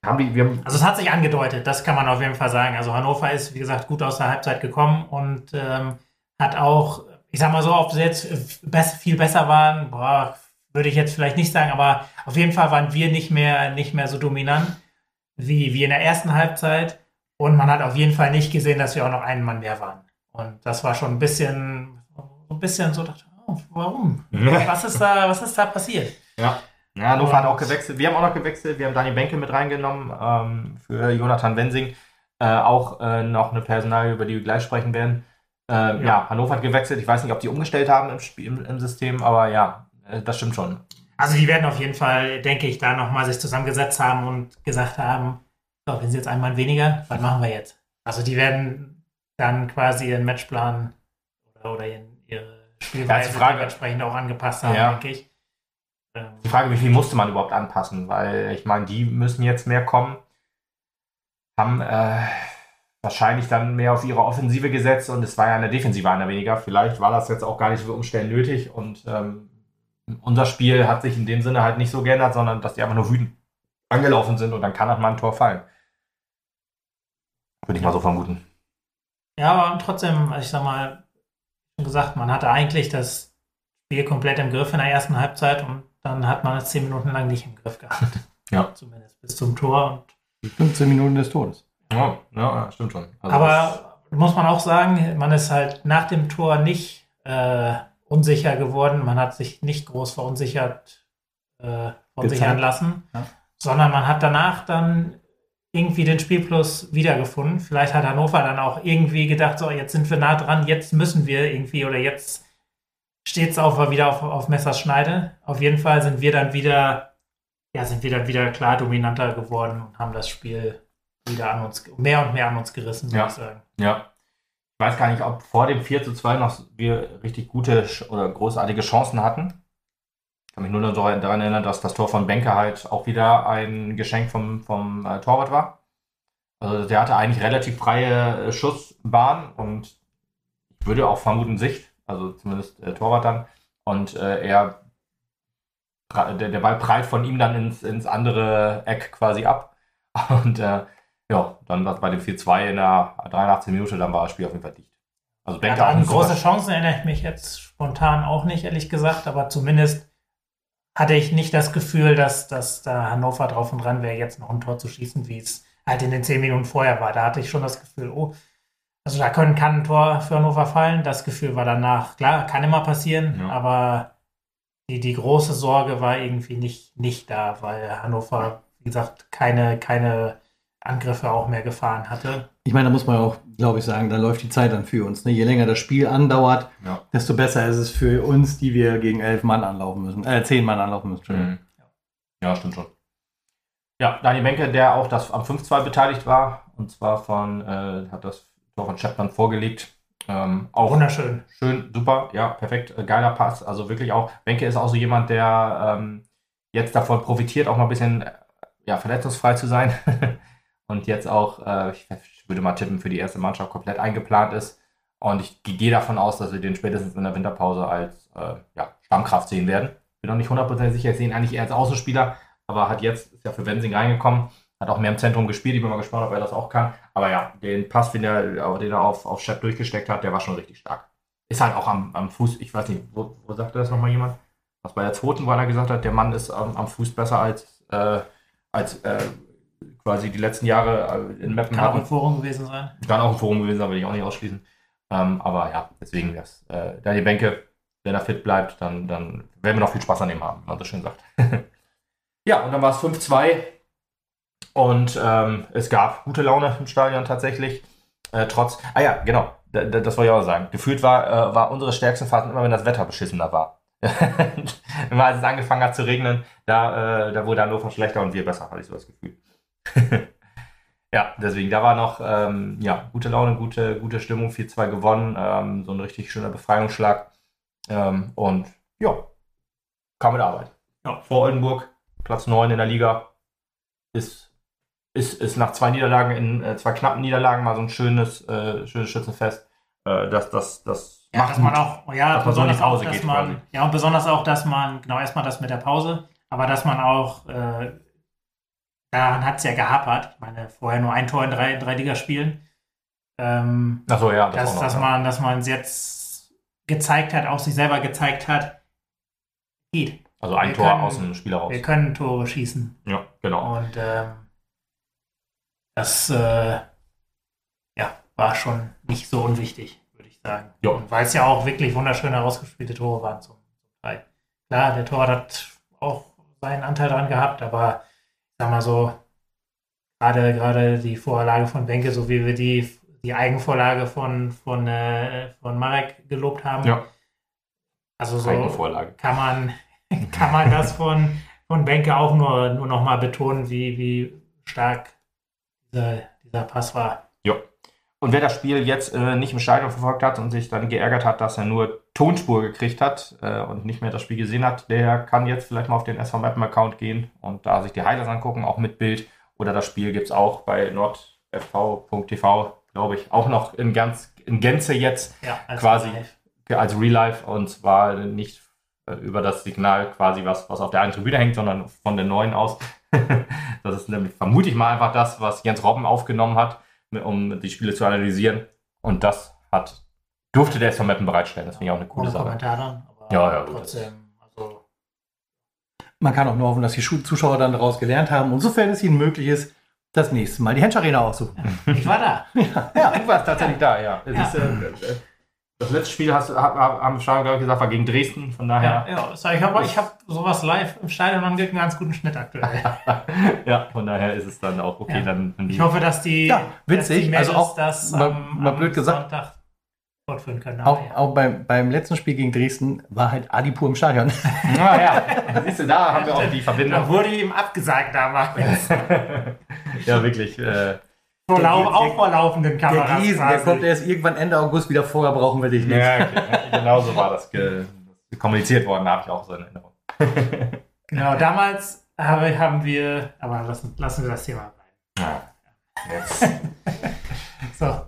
Haben die, wir haben, Also es hat sich angedeutet, das kann man auf jeden Fall sagen. Also Hannover ist, wie gesagt, gut aus der Halbzeit gekommen und ähm, hat auch, ich sag mal so, ob sie jetzt bess viel besser waren, boah, würde ich jetzt vielleicht nicht sagen, aber auf jeden Fall waren wir nicht mehr, nicht mehr so dominant wie, wie in der ersten Halbzeit. Und man hat auf jeden Fall nicht gesehen, dass wir auch noch einen Mann mehr waren. Und das war schon ein bisschen, so ein bisschen so, dachte, oh, warum? Was ist da, was ist da passiert? ja. Ja, Hannover hat auch gewechselt. Wir haben auch noch gewechselt. Wir haben Dani Benke mit reingenommen ähm, für Jonathan Wensing. Äh, auch äh, noch eine Personalie, über die wir gleich sprechen werden. Ähm, ja. Ja. Hannover hat gewechselt. Ich weiß nicht, ob die umgestellt haben im, Spiel, im, im System, aber ja, äh, das stimmt schon. Also die werden auf jeden Fall, denke ich, da nochmal sich zusammengesetzt haben und gesagt haben, so, wenn sie jetzt ein Mann weniger, was machen wir jetzt? Also die werden dann quasi ihren Matchplan oder, oder ihren, ihre Spielweise Frage- dementsprechend auch angepasst haben, Ja. denke ich. Ähm, Die Frage, wie viel musste man überhaupt anpassen? Weil ich meine, die müssen jetzt mehr kommen, haben äh, wahrscheinlich dann mehr auf ihre Offensive gesetzt und es war ja eine Defensive einer weniger. Vielleicht war das jetzt auch gar nicht für Umstellen nötig und ähm, unser Spiel hat sich in dem Sinne halt nicht so geändert, sondern dass die einfach nur wütend angelaufen sind und dann kann halt mal ein Tor fallen. Würde ich mal so vermuten. Ja, aber trotzdem, ich sag mal, gesagt, man hatte eigentlich das Spiel komplett im Griff in der ersten Halbzeit und dann hat man es zehn Minuten lang nicht im Griff gehabt. Ja. Zumindest bis zum Tor. Und 15 Minuten des Todes. Ja, ja stimmt schon. Also Aber muss man auch sagen, man ist halt nach dem Tor nicht äh, unsicher geworden. Man hat sich nicht groß verunsichert, äh, verunsichern Gezeigt. lassen, Ja. sondern man hat danach dann irgendwie den Spielplus wiedergefunden. Vielleicht hat Hannover dann auch irgendwie gedacht, so jetzt sind wir nah dran, jetzt müssen wir irgendwie oder jetzt steht es auch wieder auf, auf Messers Schneide. Auf jeden Fall sind wir dann wieder, ja, sind wir dann wieder klar dominanter geworden und haben das Spiel wieder an uns, mehr und mehr an uns gerissen, würde Ja. ich sagen. Ja. Ich weiß gar nicht, ob vor dem 4 zu 2 noch wir richtig gute oder großartige Chancen hatten. Ich kann mich nur noch daran erinnern, dass das Tor von Benke halt auch wieder ein Geschenk vom, vom äh, Torwart war. Also der hatte eigentlich relativ freie äh, Schussbahn und ich würde auch vermuten Sicht, also zumindest äh, Torwart dann. Und äh, er der, der Ball prallt von ihm dann ins, ins andere Eck quasi ab. Und äh, ja, dann war bei dem 4-2 in der 83. Minute, dann war das Spiel auf jeden Fall dicht. Also Ja, Benke auch an eine große Chancen erinnere ich mich jetzt spontan auch nicht, ehrlich gesagt, aber zumindest hatte ich nicht das Gefühl, dass, dass da Hannover drauf und dran wäre, jetzt noch ein Tor zu schießen, wie es halt in den zehn Minuten vorher war. Da hatte ich schon das Gefühl, oh, also da können, kann ein Tor für Hannover fallen. Das Gefühl war danach, klar, kann immer passieren, Ja. aber die, die große Sorge war irgendwie nicht, nicht da, weil Hannover, wie gesagt, keine, keine Angriffe auch mehr gefahren hatte. Ich meine, da muss man auch, glaube ich, sagen, da läuft die Zeit dann für uns. Ne? Je länger das Spiel andauert, Ja. desto besser ist es für uns, die wir gegen elf Mann anlaufen müssen. Äh, zehn Mann anlaufen müssen. Mhm. Ja, stimmt schon. Ja, Daniel Benke, der auch das am 5-2 beteiligt war, und zwar von, äh, hat das Tor von Chapman vorgelegt. Ähm, auch Wunderschön. schön, super, ja, perfekt, äh, geiler Pass. Also wirklich auch, Benke ist auch so jemand, der ähm, jetzt davon profitiert, auch mal ein bisschen äh, ja, verletzungsfrei zu sein. und jetzt auch, äh, ich würde mal tippen, für die erste Mannschaft komplett eingeplant ist. Und ich gehe davon aus, dass wir den spätestens in der Winterpause als äh, ja, Stammkraft sehen werden. Bin noch nicht 100% sicher, ich sehe ihn eigentlich eher als Außenspieler, aber hat jetzt, ist ja für Wensing reingekommen, hat auch mehr im Zentrum gespielt. Ich bin mal gespannt, ob er das auch kann. Aber ja, den Pass, den er, den er auf, auf Shep durchgesteckt hat, der war schon richtig stark. Ist halt auch am, am Fuß, ich weiß nicht, wo, wo sagte das nochmal jemand? Was bei der zweiten, wo einer gesagt hat, der Mann ist am, am Fuß besser als, äh, als äh, quasi die letzten Jahre äh, in Mappen Kann auch im Forum gewesen sein. Kann auch ein Forum gewesen sein, will ich auch nicht ausschließen. Ähm, aber ja, deswegen das. Äh, Daniel Benke, wenn er fit bleibt, dann, dann werden wir noch viel Spaß an ihm haben, wie man so schön sagt. ja, und dann war es 5-2 und ähm, es gab gute Laune im Stadion tatsächlich. Äh, trotz, ah ja, genau, da, da, das wollte ich auch sagen. Gefühlt war, äh, war unsere stärksten Phasen immer, wenn das Wetter beschissener war. immer als es angefangen hat zu regnen, da, äh, da wurde Hannover schlechter und wir besser, hatte ich so das Gefühl. Ja, deswegen, da war noch ähm, ja, gute Laune, gute, gute Stimmung, 4-2 gewonnen, ähm, so ein richtig schöner Befreiungsschlag. Ähm, und ja, kam mit Arbeit. Ja, vor Oldenburg, Platz 9 in der Liga, ist, ist, ist nach zwei Niederlagen, in äh, zwei knappen Niederlagen mal so ein schönes, äh, schönes Schützenfest. Äh, das, das, das Ja, dass man auch, ja, Dass man so in die besonders auch, dass geht man, quasi. ja, und besonders auch, dass man, genau erstmal das mit der Pause, aber dass man auch, äh, daran hat es ja gehapert. Ich meine, vorher nur ein Tor in drei, drei Ligaspielen. Ähm, Achso, ja, das dass, auch noch, dass ja. man, dass man es jetzt gezeigt hat, auch sich selber gezeigt hat, geht. Also ein wir Tor können- aus dem Spiel raus. Wir können Tore schießen. Ja, genau. Und ähm, das äh, ja, war schon nicht so unwichtig, würde ich sagen. Ja. Und weil es ja auch wirklich wunderschön herausgespielte Tore waren zum, zum Teil. Klar, der Tor hat auch seinen Anteil dran gehabt, aber ich sag mal so, gerade gerade die Vorlage von Benke, so wie wir die, die Eigenvorlage von, von, äh, von Marek gelobt haben. Ja. Also so kann man, kann man das von, von Benke auch nur, nur noch mal betonen, wie, wie stark dieser, dieser Pass war. Und wer das Spiel jetzt äh, nicht im Stadion verfolgt hat und sich dann geärgert hat, dass er nur Tonspur gekriegt hat äh, und nicht mehr das Spiel gesehen hat, der kann jetzt vielleicht mal auf den SV Mappen Account gehen und da sich die Highlights angucken, auch mit Bild. Oder das Spiel gibt es auch bei nordfv.tv, glaube ich, auch noch in, ganz, in Gänze jetzt Ja, als Quasi. Live. als Real Life und zwar nicht äh, über das Signal quasi, was, was auf der einen Tribüne hängt, sondern von der neuen aus. das ist nämlich, vermute ich mal, einfach das, was Jens Robben aufgenommen hat, um die Spiele zu analysieren. Und das hat, durfte der SV Mappen bereitstellen. Das finde ich auch eine coole Ohne Sache. Kommentar dann, aber Ja, ja, gut. trotzdem, also Man kann auch nur hoffen, dass die Zuschauer dann daraus gelernt haben und sofern es ihnen möglich ist, das nächste Mal die Hensch-Arena aussuchen. ich war da. Ja, du warst tatsächlich da, ja. Es Ja. Ist, äh, das letzte Spiel hast, hab, hab, haben wir schon glaube ich, gesagt, war gegen Dresden. Von daher, Ja, ja, so, ich habe ich hab sowas live im Stadion und einen ganz guten Schnitt aktuell. ja, von daher ist es dann auch okay. Ja. Dann, die- Ich hoffe, dass die, Ja, witzig, die Mädels also auch das mal- am, mal am blöd gesagt. Sonntag fortführen können. Auch, ja. auch beim, beim letzten Spiel gegen Dresden war halt Adipur im Stadion. Ah, ja, siehst du, da haben wir auch die Verbindung. Da wurde ihm abgesagt damals. ja, wirklich. Äh, vor Der lau geht- auch vor laufenden Der Kameras. Riesen, der quasi. kommt erst irgendwann Ende August wieder vorher, brauchen wir dich nicht. Ja, okay. genau so war das ge kommuniziert worden, da habe ich auch so eine Erinnerung. Genau, damals habe, haben wir, aber lassen, lassen wir das Thema bleiben. Ja. Jetzt. So,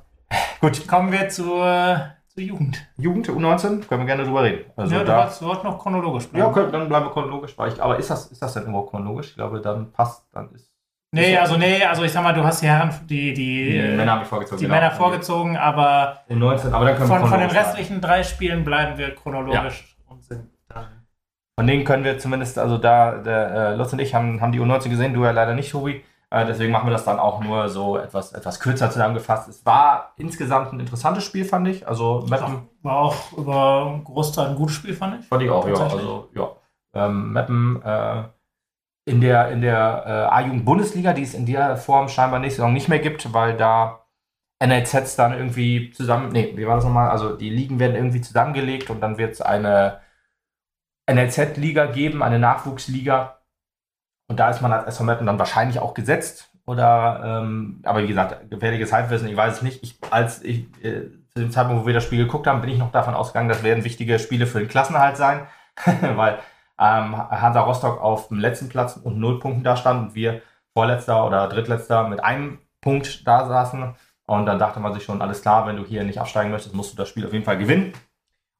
Gut, kommen wir zur, zur Jugend. Jugend U19, können wir gerne drüber reden. Also ja, du, da, wolltest, du wolltest noch chronologisch bleiben. ja, können, dann bleiben wir chronologisch. Weil ich, aber ist das, ist das denn immer chronologisch? Ich glaube, dann passt, dann ist. Nee, also nee, also ich sag mal, du hast die Herren, die, die, Die Männer haben mich vorgezogen. die genau. Männer vorgezogen, aber U19, aber dann können wir von, von den restlichen drei Spielen bleiben wir chronologisch und sind dann. Von denen können wir zumindest, also da, der äh, Lutz und ich haben, haben die U19 gesehen, du ja leider nicht, Tobi. Äh, deswegen machen wir das dann auch nur so etwas, etwas kürzer zusammengefasst. Es war insgesamt ein interessantes Spiel, fand ich. Also Meppen War auch über einen Großteil ein gutes Spiel, fand ich. fand ich auch, ja. Also ja. Ähm, Meppen äh, in der, in der äh, A-Jugend-Bundesliga, die es in der Form scheinbar nächste Saison nicht mehr gibt, weil da NLZs dann irgendwie zusammen, nee, wie war das nochmal? Also die Ligen werden irgendwie zusammengelegt und dann wird es eine NLZ-Liga geben, eine Nachwuchsliga. Und da ist man als SV Meppen dann wahrscheinlich auch gesetzt. Oder, ähm, aber wie gesagt, gefährliches Halbwissen, ich weiß es nicht. Ich, als ich äh, zu dem Zeitpunkt, wo wir das Spiel geguckt haben, bin ich noch davon ausgegangen, das werden wichtige Spiele für den Klassenerhalt sein. Weil ähm, Hansa Rostock auf dem letzten Platz und null Punkten da stand und wir Vorletzter oder Drittletzter mit einem Punkt da saßen. Und dann dachte man sich schon, alles klar, wenn du hier nicht absteigen möchtest, musst du das Spiel auf jeden Fall gewinnen.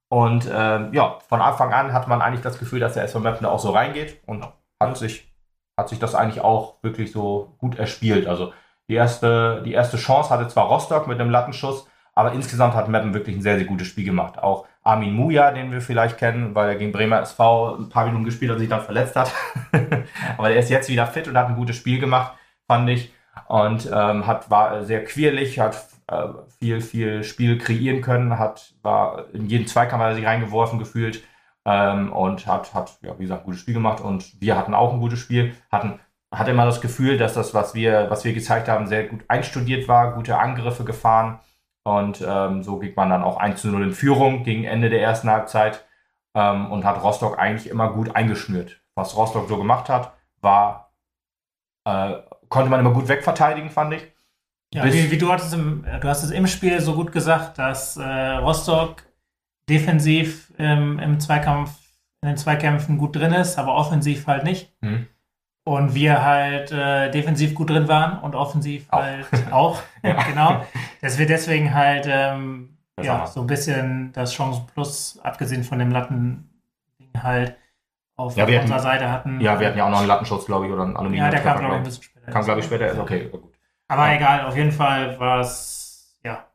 Und ähm, ja, von Anfang an hat man eigentlich das Gefühl, dass der SV Meppen da auch so reingeht und hat sich, hat sich das eigentlich auch wirklich so gut erspielt. Also die erste, die erste Chance hatte zwar Rostock mit einem Lattenschuss, aber insgesamt hat Meppen wirklich ein sehr, sehr gutes Spiel gemacht. Auch Armin Muja, den wir vielleicht kennen, weil er gegen Bremer SV ein paar Minuten gespielt hat und sich dann verletzt hat. aber der ist jetzt wieder fit und hat ein gutes Spiel gemacht, fand ich. Und ähm, hat, war sehr quirlig, hat äh, viel, viel Spiel kreieren können, hat, war in jeden Zweikampf hat er sich reingeworfen gefühlt ähm, und hat, hat, ja, wie gesagt, ein gutes Spiel gemacht. Und wir hatten auch ein gutes Spiel, hatten, hatte immer das Gefühl, dass das, was wir, was wir gezeigt haben, sehr gut einstudiert war, gute Angriffe gefahren. Und ähm, so ging man dann auch 1 zu 0 in Führung gegen Ende der ersten Halbzeit ähm, und hat Rostock eigentlich immer gut eingeschnürt. Was Rostock so gemacht hat, war, äh, konnte man immer gut wegverteidigen, fand ich. Ja, wie, wie du, hattest im, du hast es im Spiel so gut gesagt, dass äh, Rostock defensiv ähm, im Zweikampf, in den Zweikämpfen gut drin ist, aber offensiv halt nicht. Hm. Und wir halt äh, defensiv gut drin waren und offensiv Auch. halt auch. Ja. genau. Dass wir deswegen halt ähm, ja, so ein bisschen das Chancen plus, abgesehen von dem Latten-Ding halt auf Ja, wir hatten- unserer Seite hatten. Ja, wir hatten ja auch noch einen Lattenschutz, glaube ich, oder einen Aluminium. Ja, der kam, glaube ich, ein bisschen später. Kam, glaube ich, später. Ist okay, gut. Aber egal, auf jeden Fall war es, ja,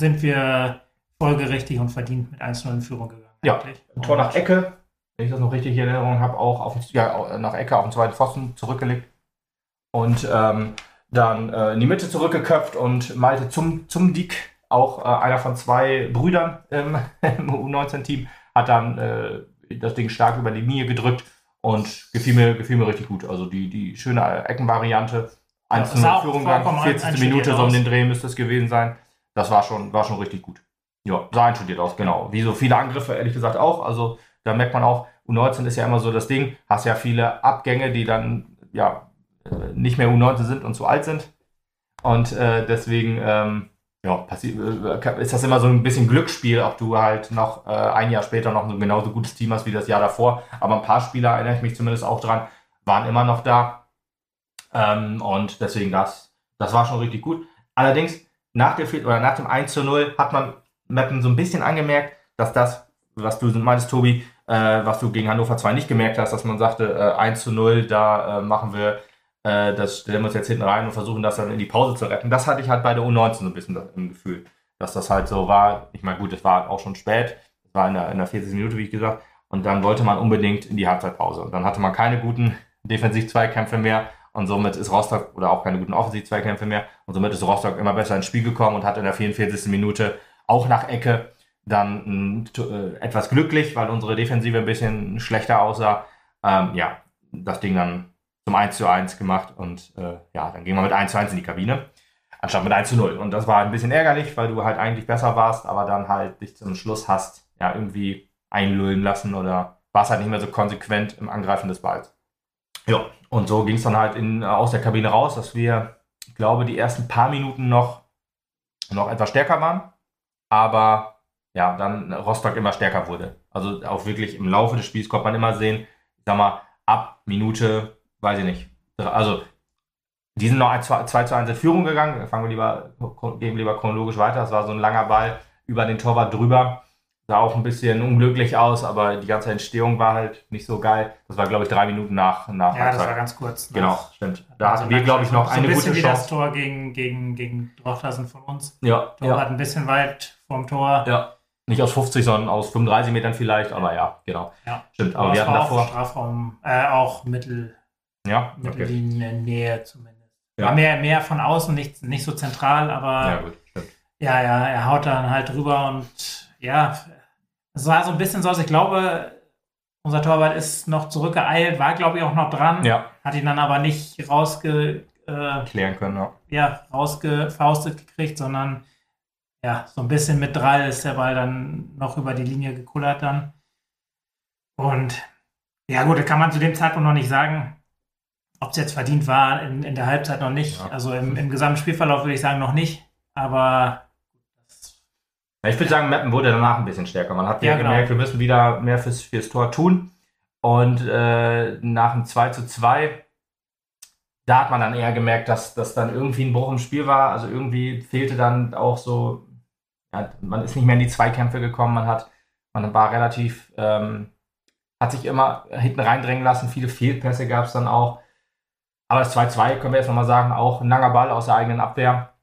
sind wir folgerichtig und verdient mit 1-0 in Führung gegangen. Ja, eigentlich. Ein Tor nach Ecke, wenn ich das noch richtig in Erinnerung habe, auch auf, ja, nach Ecke auf den zweiten Pfosten zurückgelegt. Und ähm, dann äh, in die Mitte zurückgeköpft und Malte zum, zum Dick, auch äh, einer von zwei Brüdern im, im U19-Team, hat dann äh, das Ding stark über die Linie gedrückt und gefiel mir, gefiel mir richtig gut. Also die, die schöne Eckenvariante. 1 das sah auch Führung gegangen, 40. einstudiert Minute, so um den Dreh müsste es gewesen sein. Das war schon, war schon richtig gut. Ja, sah einstudiert aus, genau. Wie so viele Angriffe, ehrlich gesagt, auch. Also da merkt man auch, U19 ist ja immer so das Ding, hast ja viele Abgänge, die dann ja äh, nicht mehr U19 sind und zu alt sind. Und äh, deswegen ähm, ja, äh, ist das immer so ein bisschen Glücksspiel, ob du halt noch äh, ein Jahr später noch ein genauso gutes Team hast wie das Jahr davor. Aber ein paar Spieler, erinnere ich mich zumindest auch dran, waren immer noch da. Ähm, und deswegen das, das war schon richtig gut. Allerdings, nach, der, oder nach dem 1 zu 0 hat man Meppen so ein bisschen angemerkt, dass das, was du meintest, Tobi, äh, was du gegen Hannover 2 nicht gemerkt hast, dass man sagte, äh, 1 zu 0, da äh, machen wir, äh, das stellen wir uns jetzt hinten rein und versuchen das dann in die Pause zu retten. Das hatte ich halt bei der U19 so ein bisschen das, im Gefühl, dass das halt so war. Ich meine, gut, es war auch schon spät, es war in der, in der 40. Minute, wie ich gesagt, und dann wollte man unbedingt in die Halbzeitpause. Und dann hatte man keine guten Defensiv-Zweikämpfe mehr und somit ist Rostock oder auch keine guten Offensiv-Zweikämpfe mehr und somit ist Rostock immer besser ins Spiel gekommen und hat in der 44. Minute auch nach Ecke dann t- äh, etwas glücklich, weil unsere Defensive ein bisschen schlechter aussah. Ähm, ja, das Ding dann zum 1 zu 1 gemacht und äh, ja, dann ging man mit 1 zu 1 in die Kabine, anstatt mit 1 zu 0. Und das war ein bisschen ärgerlich, weil du halt eigentlich besser warst, aber dann halt dich zum Schluss hast ja irgendwie einlullen lassen oder warst halt nicht mehr so konsequent im Angreifen des Balls. Ja, und so ging es dann halt in, aus der Kabine raus, dass wir, ich glaube, die ersten paar Minuten noch, noch etwas stärker waren, aber ja, dann Rostock immer stärker wurde. Also auch wirklich im Laufe des Spiels konnte man immer sehen, ich sag mal, ab Minute, weiß ich nicht, also die sind noch 2 zu 1 in Führung gegangen. Fangen wir lieber, gehen lieber chronologisch weiter. Das war so ein langer Ball über den Torwart drüber. Sah auch ein bisschen unglücklich aus, aber die ganze Entstehung war halt nicht so geil. Das war, glaube ich, drei Minuten nach. nach ja, das war ganz kurz. Genau, stimmt. Da also hatten wir, glaube ich, noch so eine ein gute Chance. wie das Tor gegen, gegen, gegen Dorflassen von uns. Ja. Torwart ja. ein bisschen weit vom Tor. Ja. Nicht aus 50, sondern aus 35 Metern vielleicht, aber ja, genau. Ja. Stimmt, aber, aber wir hatten davor. Strafraum, äh, auch Mittel, ja, okay. Mittellinie zumindest. Ja. War mehr, mehr von außen, nicht, nicht so zentral, aber ja, gut, stimmt. ja, ja, er haut dann halt drüber und ja, es war so ein bisschen so, also ich glaube, unser Torwart ist noch zurückgeeilt, war glaube ich auch noch dran, ja. hat ihn dann aber nicht rausge äh, klären können, ja. ja, rausgefaustet gekriegt, sondern ja, so ein bisschen mit Drall ist der Ball dann noch über die Linie gekullert dann. Und ja, gut, da kann man zu dem Zeitpunkt noch nicht sagen, ob es jetzt verdient war, in, in der Halbzeit noch nicht. Ja. Also im, im gesamten Spielverlauf würde ich sagen, noch nicht. Aber. Ja, ich würde sagen, Mappen wurde danach ein bisschen stärker. Man hat ja, genau. gemerkt, wir müssen wieder mehr fürs, fürs Tor tun. Und äh, nach dem 2 zu 2, da hat man dann eher gemerkt, dass das dann irgendwie ein Bruch im Spiel war. Also irgendwie fehlte dann auch so, ja, man ist nicht mehr in die Zweikämpfe gekommen. Man hat, man war relativ, ähm, hat sich immer hinten reindrängen lassen. Viele Fehlpässe gab es dann auch. Aber das 2-2 können wir jetzt nochmal sagen, auch ein langer Ball aus der eigenen Abwehr.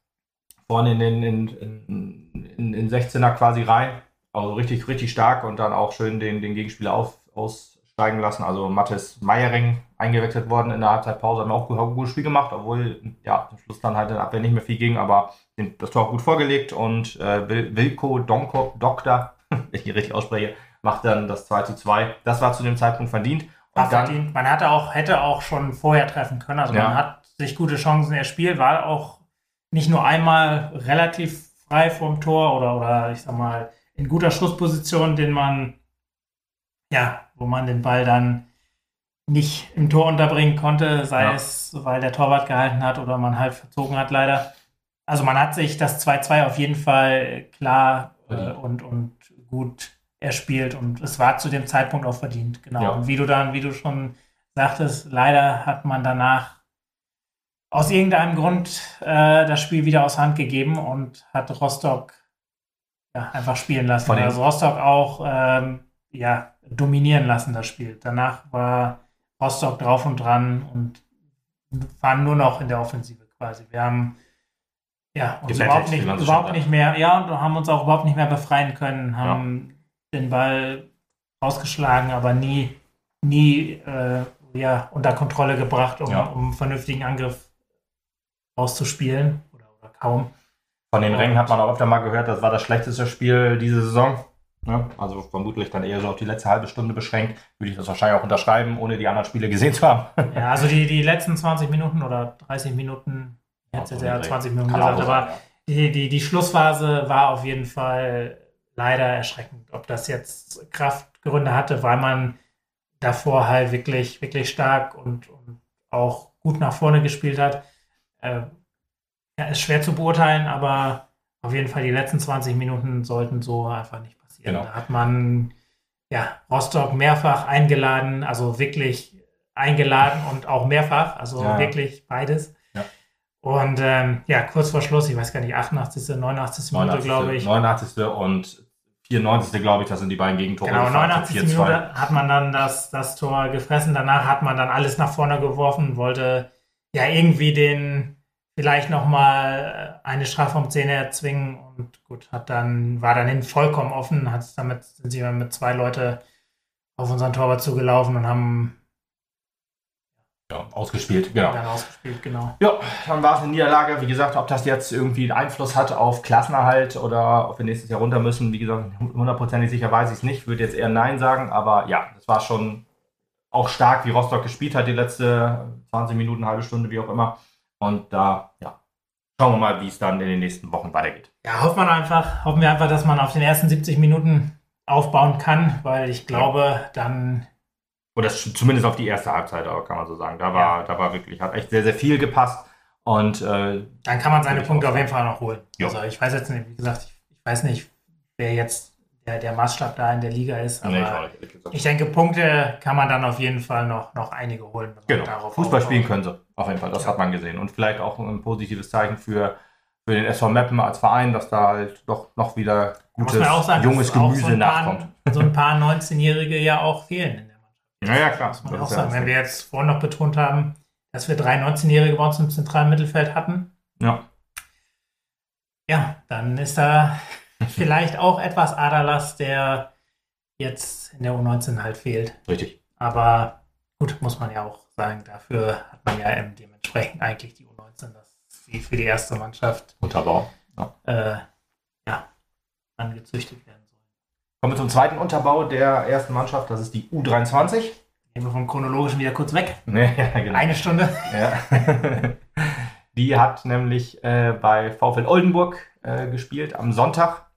Vorne in den in, in, in, in 16er quasi rein. Also richtig, richtig stark und dann auch schön den, den Gegenspieler auf, aussteigen lassen. Also Mathis Meiering eingewechselt worden in der Halbzeitpause, haben auch gut, ein gutes Spiel gemacht, obwohl ja zum Schluss dann halt in der Abwehr nicht mehr viel ging, aber das Tor auch gut vorgelegt und äh, Wilko Donko, Doktor, wenn ich ihn richtig ausspreche, macht dann das 2 zu 2. Das war zu dem Zeitpunkt verdient. War verdient. Man hatte auch, hätte auch schon vorher treffen können. Also ja. man hat sich gute Chancen erspielt, war auch nicht nur einmal relativ frei vom Tor oder, oder ich sag mal in guter Schussposition, den man, ja, wo man den Ball dann nicht im Tor unterbringen konnte, sei ja. es, weil der Torwart gehalten hat oder man halt verzogen hat, leider. Also man hat sich das 2-2 auf jeden Fall klar äh, und, und gut er spielt und es war zu dem Zeitpunkt auch verdient, genau. Ja. Und wie du dann, wie du schon sagtest, leider hat man danach aus irgendeinem Grund äh, das Spiel wieder aus Hand gegeben und hat Rostock ja, einfach spielen lassen. Also Rostock auch ähm, ja, dominieren lassen, das Spiel. Danach war Rostock drauf und dran und waren nur noch in der Offensive quasi. Wir haben ja, uns überhaupt, nicht, überhaupt nicht mehr, ja, und haben uns auch überhaupt nicht mehr befreien können, haben ja den Ball rausgeschlagen, aber nie, nie äh, ja, unter Kontrolle gebracht, um, ja. um einen vernünftigen Angriff auszuspielen. Oder, oder kaum. Von den Rängen hat man auch öfter mal gehört, das war das schlechteste Spiel diese Saison. Ne? Also vermutlich dann eher so auf die letzte halbe Stunde beschränkt. Würde ich das wahrscheinlich auch unterschreiben, ohne die anderen Spiele gesehen zu haben. ja, also die, die letzten 20 Minuten oder 30 Minuten, jetzt hätte ja 20 Minuten gesagt, aber die, die, die Schlussphase war auf jeden Fall leider erschreckend. Ob das jetzt Kraftgründe hatte, weil man davor halt wirklich, wirklich stark und, und auch gut nach vorne gespielt hat, äh, ja, ist schwer zu beurteilen, aber auf jeden Fall die letzten 20 Minuten sollten so einfach nicht passieren. Genau. Da hat man ja, Rostock mehrfach eingeladen, also wirklich eingeladen und auch mehrfach, also ja. wirklich beides. Ja. Und ähm, ja, kurz vor Schluss, ich weiß gar nicht, 88., 89. Minute, glaube ich. 89. und 94. glaube ich, das sind die beiden Gegentore. Genau, 89. Minute hat man dann das, das Tor gefressen. Danach hat man dann alles nach vorne geworfen, wollte ja irgendwie den vielleicht nochmal eine Strafraumszene erzwingen und gut, hat dann, war dann hin vollkommen offen, hat damit, sind sie mit zwei Leute auf unseren Torwart zugelaufen und haben ja, ausgespielt, genau. Dann ausgespielt, genau. Ja, dann war es eine Niederlage. Wie gesagt, ob das jetzt irgendwie einen Einfluss hat auf Klassenerhalt oder ob wir nächstes Jahr runter müssen, wie gesagt, hundertprozentig sicher weiß ich es nicht. Würde jetzt eher Nein sagen, aber ja, das war schon auch stark, wie Rostock gespielt hat, die letzte 20 Minuten, halbe Stunde, wie auch immer. Und da, ja, schauen wir mal, wie es dann in den nächsten Wochen weitergeht. Ja, hoffen wir einfach, hoffen wir einfach, dass man auf den ersten 70 Minuten aufbauen kann, weil ich glaube, dann oder zumindest auf die erste Halbzeit, kann man so sagen. Da war, ja. da war wirklich, hat echt sehr, sehr viel gepasst. Und äh, Dann kann man seine Punkte auf jeden Fall noch holen. Ja. Also ich weiß jetzt nicht, wie gesagt, ich, ich weiß nicht, wer jetzt der, der Maßstab da in der Liga ist, aber nee, ich nicht, ich denke, Punkte kann man dann auf jeden Fall noch, noch einige holen. Genau. Fußball spielen können sie. Auf jeden Fall. Das Ja. hat man gesehen. Und vielleicht auch ein positives Zeichen für, für den SV Meppen als Verein, dass da halt doch noch wieder gutes, sagen, junges Gemüse so ein paar- nachkommt. So ein paar 19-Jährige ja auch fehlen in der Mannschaft. Ja, ja, klar. Muss man Das auch sagen. das Wenn wir jetzt vorhin noch betont haben, dass wir drei 19-Jährige bei uns im zentralen Mittelfeld hatten, Ja. ja, dann ist da vielleicht auch etwas Aderlass, der jetzt in der U19 halt fehlt. Richtig. Aber gut, muss man ja auch sagen, dafür hat man ja dementsprechend eigentlich die U19, dass sie für die erste Mannschaft Unterbau. äh, ja, angezüchtet werden soll. Kommen wir zum zweiten Unterbau der ersten Mannschaft. Das ist die U23. Gehen wir vom chronologischen wieder kurz weg. Ja, genau. Eine Stunde. Ja. Die hat nämlich äh, bei VfL Oldenburg äh, gespielt am Sonntag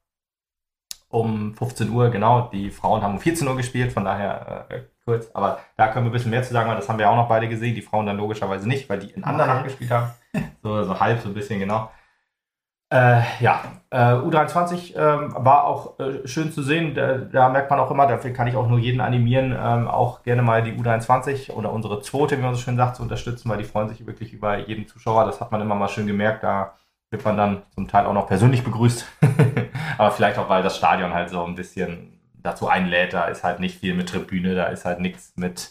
um 15 Uhr, genau. Die Frauen haben um 14 Uhr gespielt, von daher äh, kurz. Aber da können wir ein bisschen mehr zu sagen, weil das haben wir auch noch beide gesehen. Die Frauen dann logischerweise nicht, weil die in Andernach Okay. gespielt haben. So, so halb, so ein bisschen, genau. Äh, ja, äh, U23 ähm, war auch äh, schön zu sehen. Da, da merkt man auch immer, dafür kann ich auch nur jeden animieren, ähm, auch gerne mal die U23 oder unsere zweite, wie man so schön sagt, zu unterstützen, weil die freuen sich wirklich über jeden Zuschauer. Das hat man immer mal schön gemerkt. Da wird man dann zum Teil auch noch persönlich begrüßt. Aber vielleicht auch, weil das Stadion halt so ein bisschen dazu einlädt. Da ist halt nicht viel mit Tribüne, da ist halt nichts mit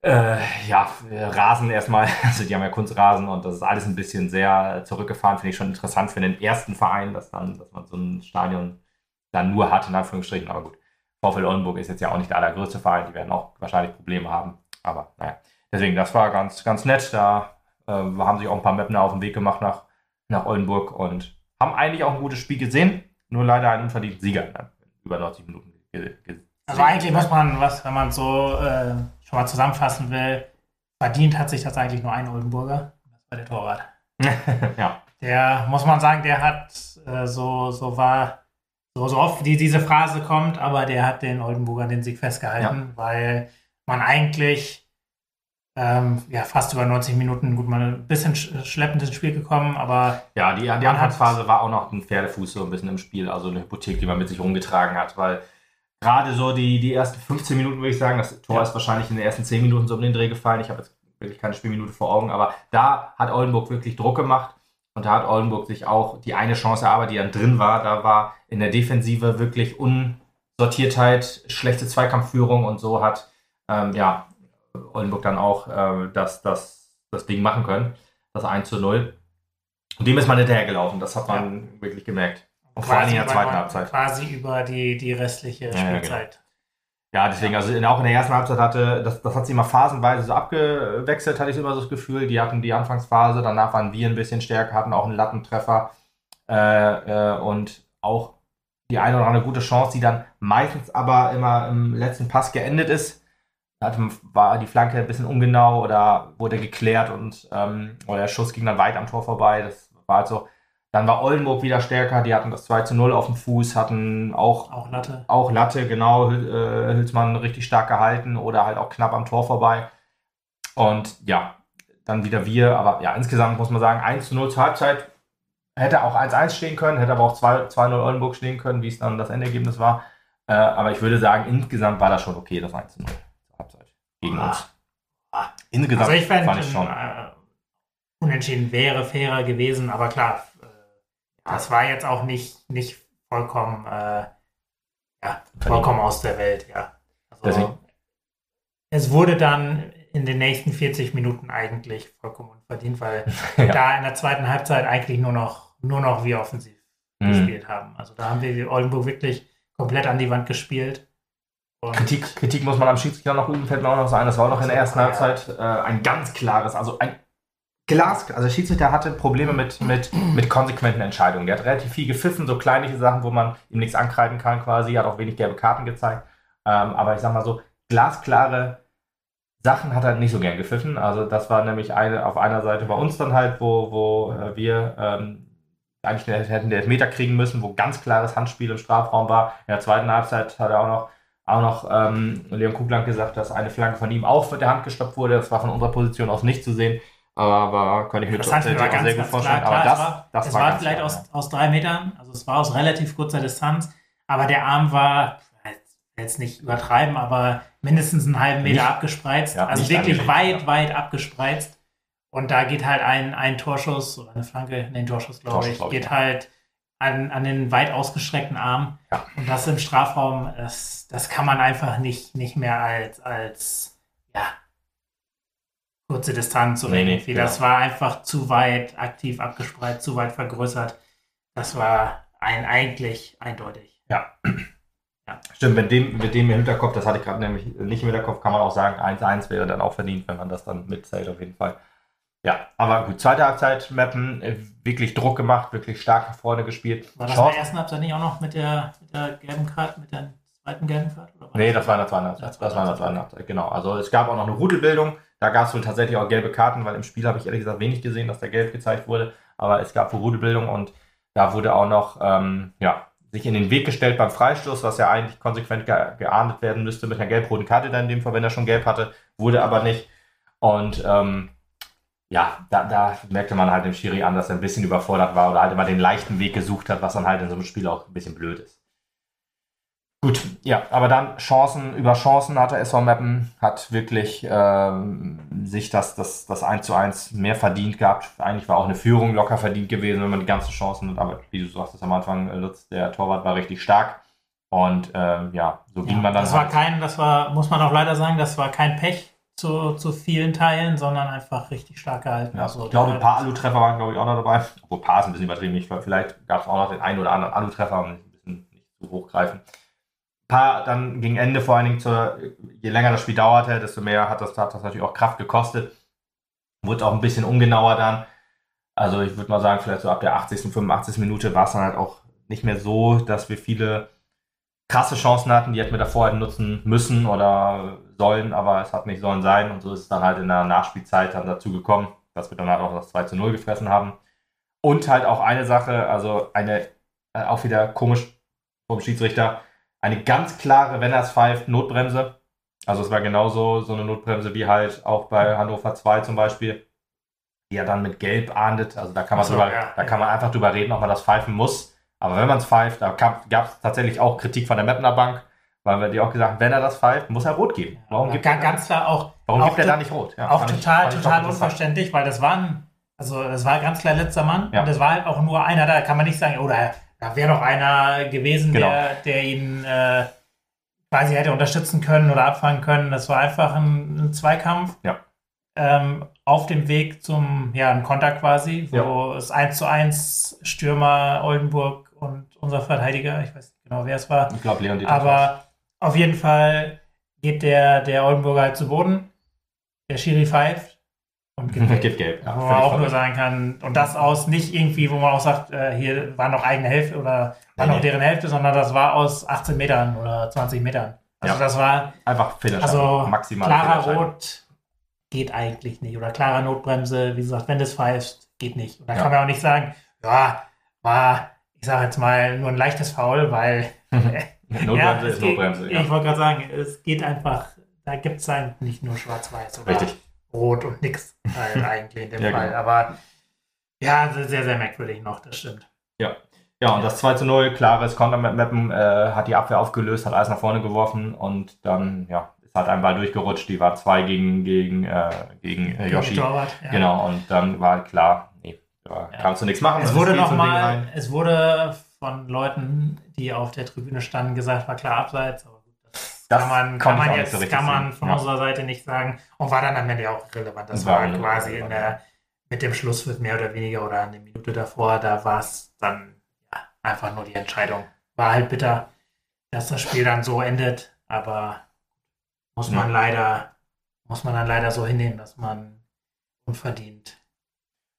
äh, ja, Rasen erstmal. Also die haben ja Kunstrasen und das ist alles ein bisschen sehr zurückgefahren. Finde ich schon interessant für den ersten Verein, dass dann, dass man so ein Stadion dann nur hat, in Anführungsstrichen. Aber gut, VfL Oldenburg ist jetzt ja auch nicht der allergrößte Verein, die werden auch wahrscheinlich Probleme haben. Aber naja, deswegen, das war ganz, ganz nett. Da äh, haben sich auch ein paar Mapner auf den Weg gemacht nach, nach Oldenburg und haben eigentlich auch ein gutes Spiel gesehen. Nur leider einen unverdienten Sieger ne? über 90 Minuten Also eigentlich muss man, was, wenn man so äh, schon mal zusammenfassen will, verdient hat sich das eigentlich nur ein Oldenburger. Das war der Torwart. ja, Der, muss man sagen, der hat äh, so, so war, so, so oft die, diese Phrase kommt, aber der hat den Oldenburgern den Sieg festgehalten, weil man eigentlich ähm, ja, fast über 90 Minuten, gut, mal ein bisschen sch- schleppend ins Spiel gekommen, aber Ja, die, die Anfangsphase war auch noch ein Pferdefuß so ein bisschen im Spiel, also eine Hypothek, die man mit sich rumgetragen hat, weil gerade so die, die ersten 15 Minuten, würde ich sagen, das Tor Ja. ist wahrscheinlich in den ersten 10 Minuten so um den Dreh gefallen. Ich habe jetzt wirklich keine Spielminute vor Augen, aber da hat Oldenburg wirklich Druck gemacht und da hat Oldenburg sich auch die eine Chance erarbeitet, die dann drin war. Da war in der Defensive wirklich Unsortiertheit, schlechte Zweikampfführung und so hat ähm, ja, Oldenburg dann auch äh, das, das, das Ding machen können, das 1 zu 0. Und dem ist man hinterhergelaufen, das hat man wirklich gemerkt. Und vor allem in der zweiten Halbzeit. Quasi über die, die restliche Ja, ja, genau. Spielzeit. Ja, deswegen, also in, auch in der ersten Halbzeit hatte, das, das hat sich immer phasenweise so abgewechselt, hatte ich immer so das Gefühl. Die hatten die Anfangsphase, danach waren wir ein bisschen stärker, hatten auch einen Lattentreffer äh, äh, und auch die eine oder andere gute Chance, die dann meistens aber immer im letzten Pass geendet ist. Hatte, war die Flanke ein bisschen ungenau oder wurde geklärt und ähm, oder der Schuss ging dann weit am Tor vorbei. Das war halt so. Dann war Oldenburg wieder stärker, die hatten das 2 zu 0 auf dem Fuß, hatten auch Auch Latte. auch Latte, genau, äh, Hülsmann richtig stark gehalten oder halt auch knapp am Tor vorbei. Und ja, dann wieder wir. Aber ja, insgesamt muss man sagen, 1 zu 0 zur Halbzeit. Hätte auch 1-1 stehen können, hätte aber auch 2 2-0 Oldenburg stehen können, wie es dann das Endergebnis war. Äh, aber ich würde sagen, insgesamt war das schon okay, das 1 zu 0 zur Halbzeit gegen uns. Ah. Insgesamt Also ich fände, fand ich schon. äh, unentschieden wäre fairer gewesen, aber klar, äh, das war jetzt auch nicht, nicht vollkommen, äh, ja, vollkommen aus der Welt, ja. Also, Deswegen. es wurde dann in den nächsten 40 Minuten eigentlich vollkommen unverdient, weil Ja. da in der zweiten Halbzeit eigentlich nur noch, nur noch wir offensiv Mhm. gespielt haben. Also da haben wir Oldenburg wirklich komplett an die Wand gespielt. Kritik, Kritik muss man am Schiedsrichter noch üben, fällt mir auch noch sein. Das war auch noch in der ersten. Halbzeit äh, ein ganz klares, also ein Glas, also der Schiedsrichter hatte Probleme mit, mit, mit konsequenten Entscheidungen. Der hat relativ viel gepfiffen, so kleinliche Sachen, wo man ihm nichts ankreiden kann quasi, hat auch wenig gelbe Karten gezeigt. Ähm, aber ich sag mal so, glasklare Sachen hat er nicht so gern gepfiffen. Also das war nämlich eine auf einer Seite bei uns dann halt, wo, wo äh, wir ähm, eigentlich hätten den Elfmeter kriegen müssen, wo ganz klares Handspiel im Strafraum war. In der zweiten Halbzeit hat er auch noch auch noch ähm, Leon Kugland gesagt, dass eine Flanke von ihm auch mit der Hand gestoppt wurde. Das war von unserer Position aus nicht zu sehen. aber kann ich mir Das ganz, auch sehr gut ganz vorstellen. klar. aber das, es war, das es war, war vielleicht klar, aus, ja. aus drei Metern, also es war aus relativ kurzer Distanz, aber der Arm war, jetzt nicht übertreiben, aber mindestens einen halben Meter Nicht- abgespreizt. ja, also wirklich weit, weit abgespreizt. Und da geht halt ein, ein Torschuss oder eine Flanke, nee, ein Torschuss, glaube Torschuss, ich, glaub ich, geht ja. halt an, an den weit ausgestreckten Arm. Ja. Und das im Strafraum, das, das kann man einfach nicht, nicht mehr als, als ja, kurze Distanz oder Nee, nee, irgendwie. genau. Das war einfach zu weit aktiv abgespreizt, zu weit vergrößert. Das war ein, eigentlich eindeutig. Stimmt, mit dem, mit dem im Hinterkopf, das hatte ich gerade nämlich nicht im Hinterkopf, kann man auch sagen, 1-1 wäre dann auch verdient, wenn man das dann mitzählt, auf jeden Fall. Ja, aber gut, zweite Halbzeit, Mappen, äh, wirklich Druck gemacht, wirklich stark nach vorne gespielt. War das in Chance- der ersten Halbzeit nicht auch noch mit der, mit der gelben Karte, mit der zweiten gelben Karte? Oder Nee, das war in der zweiten Halbzeit. Das war in der zweiten Halbzeit, genau. Also es gab auch noch eine Rudelbildung. Da gab es wohl tatsächlich auch gelbe Karten, weil im Spiel habe ich ehrlich gesagt wenig gesehen, dass da gelb gezeigt wurde. Aber es gab wohl Rudelbildung und da wurde auch noch ähm, ja, sich in den Weg gestellt beim Freistoß, was ja eigentlich konsequent ge geahndet werden müsste mit einer gelb-roten Karte dann in dem Fall, wenn er schon gelb hatte. Wurde aber nicht. Und ähm, ja, da, da merkte man halt dem Schiri an, dass er ein bisschen überfordert war oder halt immer den leichten Weg gesucht hat, was dann halt in so einem Spiel auch ein bisschen blöd ist. Gut, ja, aber dann Chancen über Chancen hatte SV Meppen, hat wirklich ähm, sich das, das, das 1 zu 1 mehr verdient gehabt. Eigentlich war auch eine Führung locker verdient gewesen, wenn man die ganzen Chancen hat. Aber wie du sagtest am Anfang, äh, Lutz, der Torwart war richtig stark. Und ähm, ja, so ging Ja, man dann. das war halt. kein, das war, muss man auch leider sagen, das war kein Pech zu, zu vielen Teilen, sondern einfach richtig stark gehalten. Ja, Also, ich glaube, ein paar Alu-Treffer waren, glaube ich, auch noch dabei. Obwohl, ein paar ist ein bisschen übertrieben. Ich vielleicht gab es auch noch den einen oder anderen Alu-Treffer, um ein bisschen nicht zu hochgreifen. Ein paar dann gegen Ende, vor allen Dingen, zur, je länger das Spiel dauerte, desto mehr hat das, hat das natürlich auch Kraft gekostet. Wurde auch ein bisschen ungenauer dann. Also, ich würde mal sagen, vielleicht so ab der 80., 85. Minute war es dann halt auch nicht mehr so, dass wir viele krasse Chancen hatten, die hätten wir davor hätten nutzen müssen oder sollen, aber es hat nicht sollen sein. Und so ist es dann halt in der Nachspielzeit dann dazu gekommen, dass wir dann halt auch das 2 zu 0 gefressen haben. Und halt auch eine Sache, also eine, äh, auch wieder komisch vom Schiedsrichter, eine ganz klare, wenn er es pfeift, Notbremse. Also es war genauso so eine Notbremse wie halt auch bei Hannover 2 zum Beispiel, die er dann mit Gelb ahndet. Also da kann man, so, drüber, ja. da kann man einfach drüber reden, ob man das pfeifen muss. Aber wenn man es pfeift, da gab es tatsächlich auch Kritik von der Mettner Bank, weil wir die auch gesagt haben, wenn er das pfeift, muss er rot geben. Warum gibt, ganz, er, ganz klar auch, warum auch gibt er da nicht rot? Ja, auch total, ich doch total unverständlich, weil das war ein, also das war ganz klar letzter Mann Ja. und es war halt auch nur einer da, kann man nicht sagen, oder da wäre noch einer gewesen, Genau. der, der ihn äh, quasi hätte unterstützen können oder abfangen können. Das war einfach ein, ein Zweikampf. Ja. Ähm, auf dem Weg zum, ja, ein Konter quasi, wo es 1 zu 1 Stürmer Oldenburg und unser Verteidiger, ich weiß nicht genau, wer es war, Ich glaube, Leon Dieter aber auf jeden Fall geht der, der Oldenburger halt zu Boden. Der Schiri pfeift und gibt Gelb. gibt gelb. Ja, wo man auch nur sagen kann, und das aus nicht irgendwie, wo man auch sagt, äh, hier war noch eigene Hälfte oder war Nee, noch nee. deren Hälfte, sondern das war aus 18 Metern oder 20 Metern. Also Ja. das war Einfach Fehlerschein. also maximal klarer. Rot geht eigentlich nicht. Oder klarer Notbremse, wie gesagt, wenn du es pfeifst, geht nicht. Und da Ja. kann man auch nicht sagen, ja, war, ich sage jetzt mal, nur ein leichtes Foul, weil Notbremse es ist geht- Notbremse. Ja. Ich wollte gerade sagen, es geht einfach, da gibt es halt nicht nur schwarz-weiß oder Richtig. rot und nix halt eigentlich in dem Ja, Fall. genau. Aber ja, sehr, sehr merkwürdig noch, das stimmt. Ja, und das 2 zu 0, klares Konter mit Meppen, äh, hat die Abwehr aufgelöst, hat alles nach vorne geworfen und dann, ja, ist halt ein Ball durchgerutscht. Die war zwei gegen, gegen, äh, gegen äh, Yoshi. Torwart, ja. Genau, und dann war halt klar, nee, da Ja. kannst du nichts machen. Es wurde nochmal, es wurde von Leuten, die auf der Tribüne standen, gesagt, war klar abseits. Aber gut, das, Das kann man, kann man jetzt so kann man von Ja. unserer Seite nicht sagen. Und war dann am Ende auch relevant. Das War war, relevant, quasi ja. in der, mit dem Schlusswurf mehr oder weniger oder eine Minute davor, da war es dann ja, einfach nur die Entscheidung. War halt bitter, dass das Spiel dann so endet, aber muss man Ja. leider, muss man dann leider so hinnehmen, dass man unverdient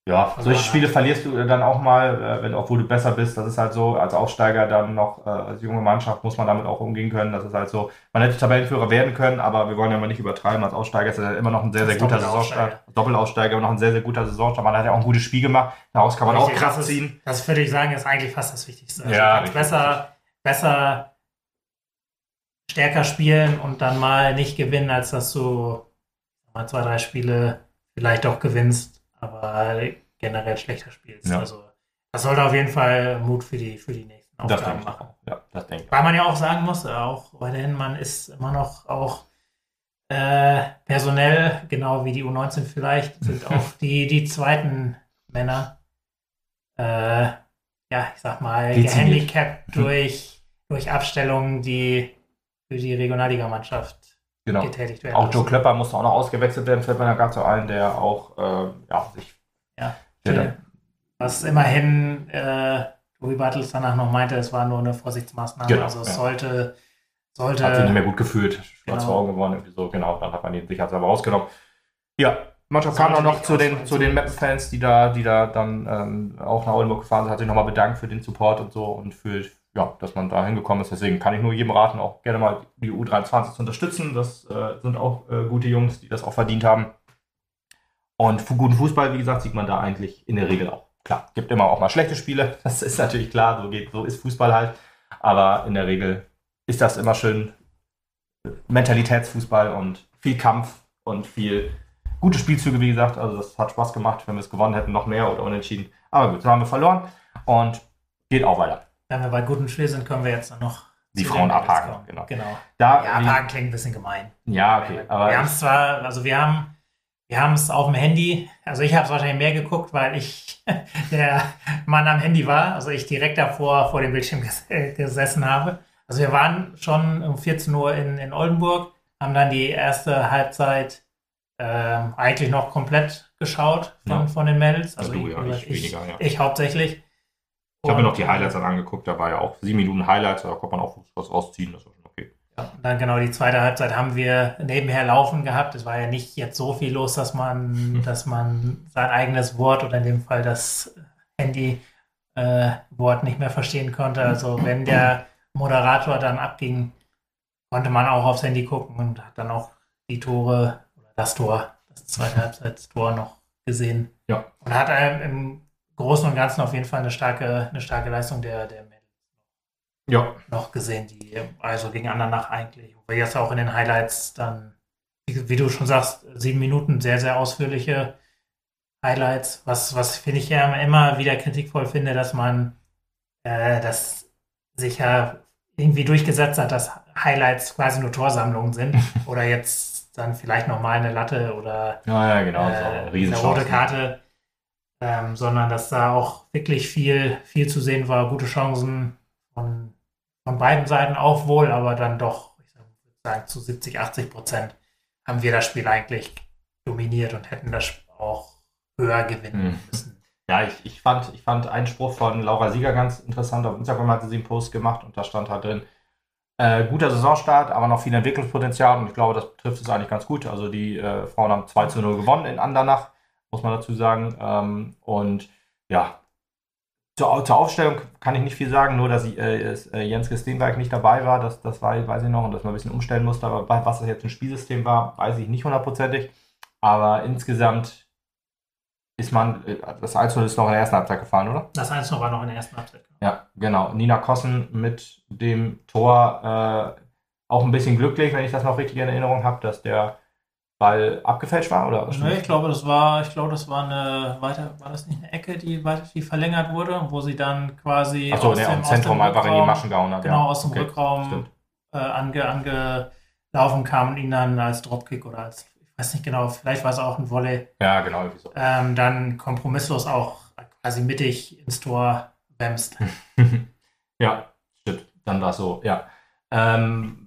Ja, solche hat. Spiele verlierst du dann auch mal, äh, wenn, obwohl du besser bist. Das ist halt so, als Aufsteiger dann noch, äh, als junge Mannschaft muss man damit auch umgehen können. Das ist halt so, man hätte Tabellenführer werden können, aber wir wollen ja mal nicht übertreiben. Als Aufsteiger ist er immer noch ein sehr, sehr Als guter. Saisonstart. Doppelaussteiger, immer noch ein sehr, sehr guter Saisonstart. Man hat ja auch ein gutes Spiel gemacht. Daraus kann man auch Richtig, das ist- ziehen. Das würde ich sagen, ist eigentlich fast das Wichtigste. Also Ja, besser, besser stärker spielen und dann mal nicht gewinnen, als dass du mal zwei, drei Spiele vielleicht doch gewinnst, aber generell schlechter spielst. Ja. Also das sollte auf jeden Fall Mut für die, für die nächsten Aufgaben machen. Ja, das denke ich. Weil man ja auch sagen muss, äh, auch weiterhin, man ist immer noch auch äh, personell, genau wie die U19 vielleicht, sind auch die, die zweiten Männer, äh, ja, ich sag mal, gehandicapt durch, durch Abstellungen, die für die Regionalligamannschaft Genau. getätigt werden. Auch Joe. Klepper musste auch noch ausgewechselt werden, fällt mir da gerade so ein, der auch äh, ja, sich. Ja. Der dann, Was immerhin äh, Tobi Bartels danach noch meinte, es war nur eine Vorsichtsmaßnahme. Genau, also es ja. sollte, sollte hat sich nicht mehr gut gefühlt, schwarz Genau. vor Augen geworden, irgendwie so, genau, dann hat man ihn sicherheitshalber rausgenommen. Ja, Mannschaft Sollte kam auch noch zu den, zu den. Mappen-Fans, die da, die da dann ähm, auch nach Oldenburg gefahren sind, hat sich nochmal bedankt für den Support und so und für, ja, dass man da hingekommen ist. Deswegen kann ich nur jedem raten, auch gerne mal die U23 zu unterstützen. Das äh, sind auch äh, gute Jungs, die das auch verdient haben. Und guten Fußball, wie gesagt, sieht man da eigentlich in der Regel auch. Klar, gibt immer auch mal schlechte Spiele, das ist natürlich klar, so, geht, so ist Fußball halt. Aber in der Regel ist das immer schön Mentalitätsfußball und viel Kampf und viel gute Spielzüge, wie gesagt. Also das hat Spaß gemacht, wenn wir es gewonnen hätten, noch mehr oder unentschieden. Aber gut, so haben wir verloren und geht auch weiter. Wenn wir bei gutem Spiel sind, können wir jetzt noch Die Frauen abhaken, genau. genau. Da, Ja, abhaken klingt ein bisschen gemein. ja okay. Aber wir haben es zwar, also wir haben wir haben es auf dem Handy, also ich habe es wahrscheinlich mehr geguckt, weil ich der Mann am Handy war, also ich direkt davor vor dem Bildschirm ges äh, gesessen habe. Also wir waren schon um 14 Uhr in, in Oldenburg, haben dann die erste Halbzeit ähm, eigentlich noch komplett geschaut von, Ja. von den Mädels. Also du, ja, ich ich, weniger, ja. ich hauptsächlich. Ich habe mir noch die Highlights dann angeguckt, da war ja auch sieben Minuten Highlights, da konnte man auch was rausziehen, das war schon okay. Ja, dann genau die zweite Halbzeit haben wir nebenher laufen gehabt. Es war ja nicht jetzt so viel los, dass man, dass man sein eigenes Wort oder in dem Fall das Handy-Wort nicht mehr verstehen konnte. Also wenn der Moderator dann abging, konnte man auch aufs Handy gucken und hat dann auch die Tore oder das Tor, das zweite Halbzeitstor noch gesehen. Ja. Und hat ähm, im Großen und Ganzen auf jeden Fall eine starke, eine starke Leistung der, der Mädels Ja, noch gesehen, die also gegen Andernach eigentlich, wo wir jetzt auch in den Highlights dann, wie, wie du schon sagst, sieben Minuten sehr, sehr ausführliche Highlights, was, was finde ich ja immer wieder kritikvoll finde, dass man äh, das sich ja irgendwie durchgesetzt hat, dass Highlights quasi nur Torsammlungen sind oder jetzt dann vielleicht nochmal eine Latte oder ja, ja genau, so äh, eine eine rote Karte, ähm, sondern dass da auch wirklich viel, viel zu sehen war, gute Chancen von, von beiden Seiten auch wohl, aber dann doch, ich würde sagen, zu 70, 80 Prozent haben wir das Spiel eigentlich dominiert und hätten das auch höher gewinnen Mhm. müssen. Ja, ich, ich, fand, ich fand einen Spruch von Laura Sieger ganz interessant. Auf Instagram hatte sie einen Post gemacht und da stand halt drin, äh, guter Saisonstart, aber noch viel Entwicklungspotenzial und ich glaube, das trifft es eigentlich ganz gut. Also die äh, Frauen haben 2 zu 0 gewonnen in Andernach, muss man dazu sagen. Ähm, und ja, zur, zur Aufstellung kann ich nicht viel sagen, nur dass ich, äh, es, äh, Jens Steenberg nicht dabei war, das, das war, weiß ich noch, und dass man ein bisschen umstellen musste. Aber was das jetzt ein Spielsystem war, weiß ich nicht hundertprozentig. Aber insgesamt ist man, äh, das 1 ist noch in der ersten Halbzeit gefahren, oder? Das 1 war noch in der ersten Halbzeit. Ja, genau. Nina Kossen mit dem Tor äh, auch ein bisschen glücklich, wenn ich das noch richtig in Erinnerung habe, dass der Ball abgefälscht war, oder? Nee, ich glaube, das war, ich glaube, das war eine weiter, war das nicht eine Ecke, die weiter, die verlängert wurde, wo sie dann quasi Achso, aus der dem- aus Zentrum einfach in die Maschen gehauen hat. genau ja. aus dem Okay, Rückraum äh, ange, angelaufen kam und ihn dann als Dropkick oder als, ich weiß nicht genau, vielleicht war es auch ein Volley, Ja, genau, irgendwie so. ähm, dann kompromisslos auch quasi mittig ins Tor wämst. ja, stimmt. Dann war es so, ja. Ähm,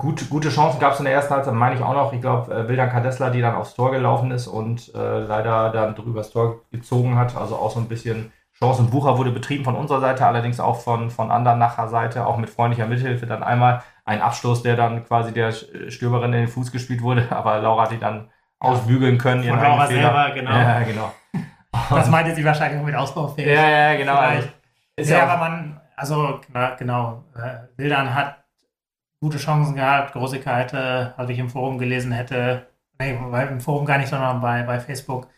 gut, gute Chancen gab es in der ersten Halbzeit, meine ich auch noch. Ich glaube, äh, Wildan Kadessler, die dann aufs Tor gelaufen ist und äh, leider dann drüber das Tor gezogen hat. Also auch so ein bisschen Chancenwucher wurde betrieben von unserer Seite, allerdings auch von, von Andernacher Seite, auch mit freundlicher Mithilfe. Dann einmal ein Abstoß, der dann quasi der Stürmerin in den Fuß gespielt wurde, aber Laura hat die dann ausbügeln können. Von Laura selber, genau. Ja, genau. Das meinte sie wahrscheinlich mit ausbaufähig. Ja, ja, genau. Vielleicht. Ist ja, ja aber man, also na, genau, äh, Wildan hat gute Chancen gehabt. Grosika hätte, als ich im Forum gelesen hätte, nee, im Forum gar nicht, sondern bei, bei Facebook,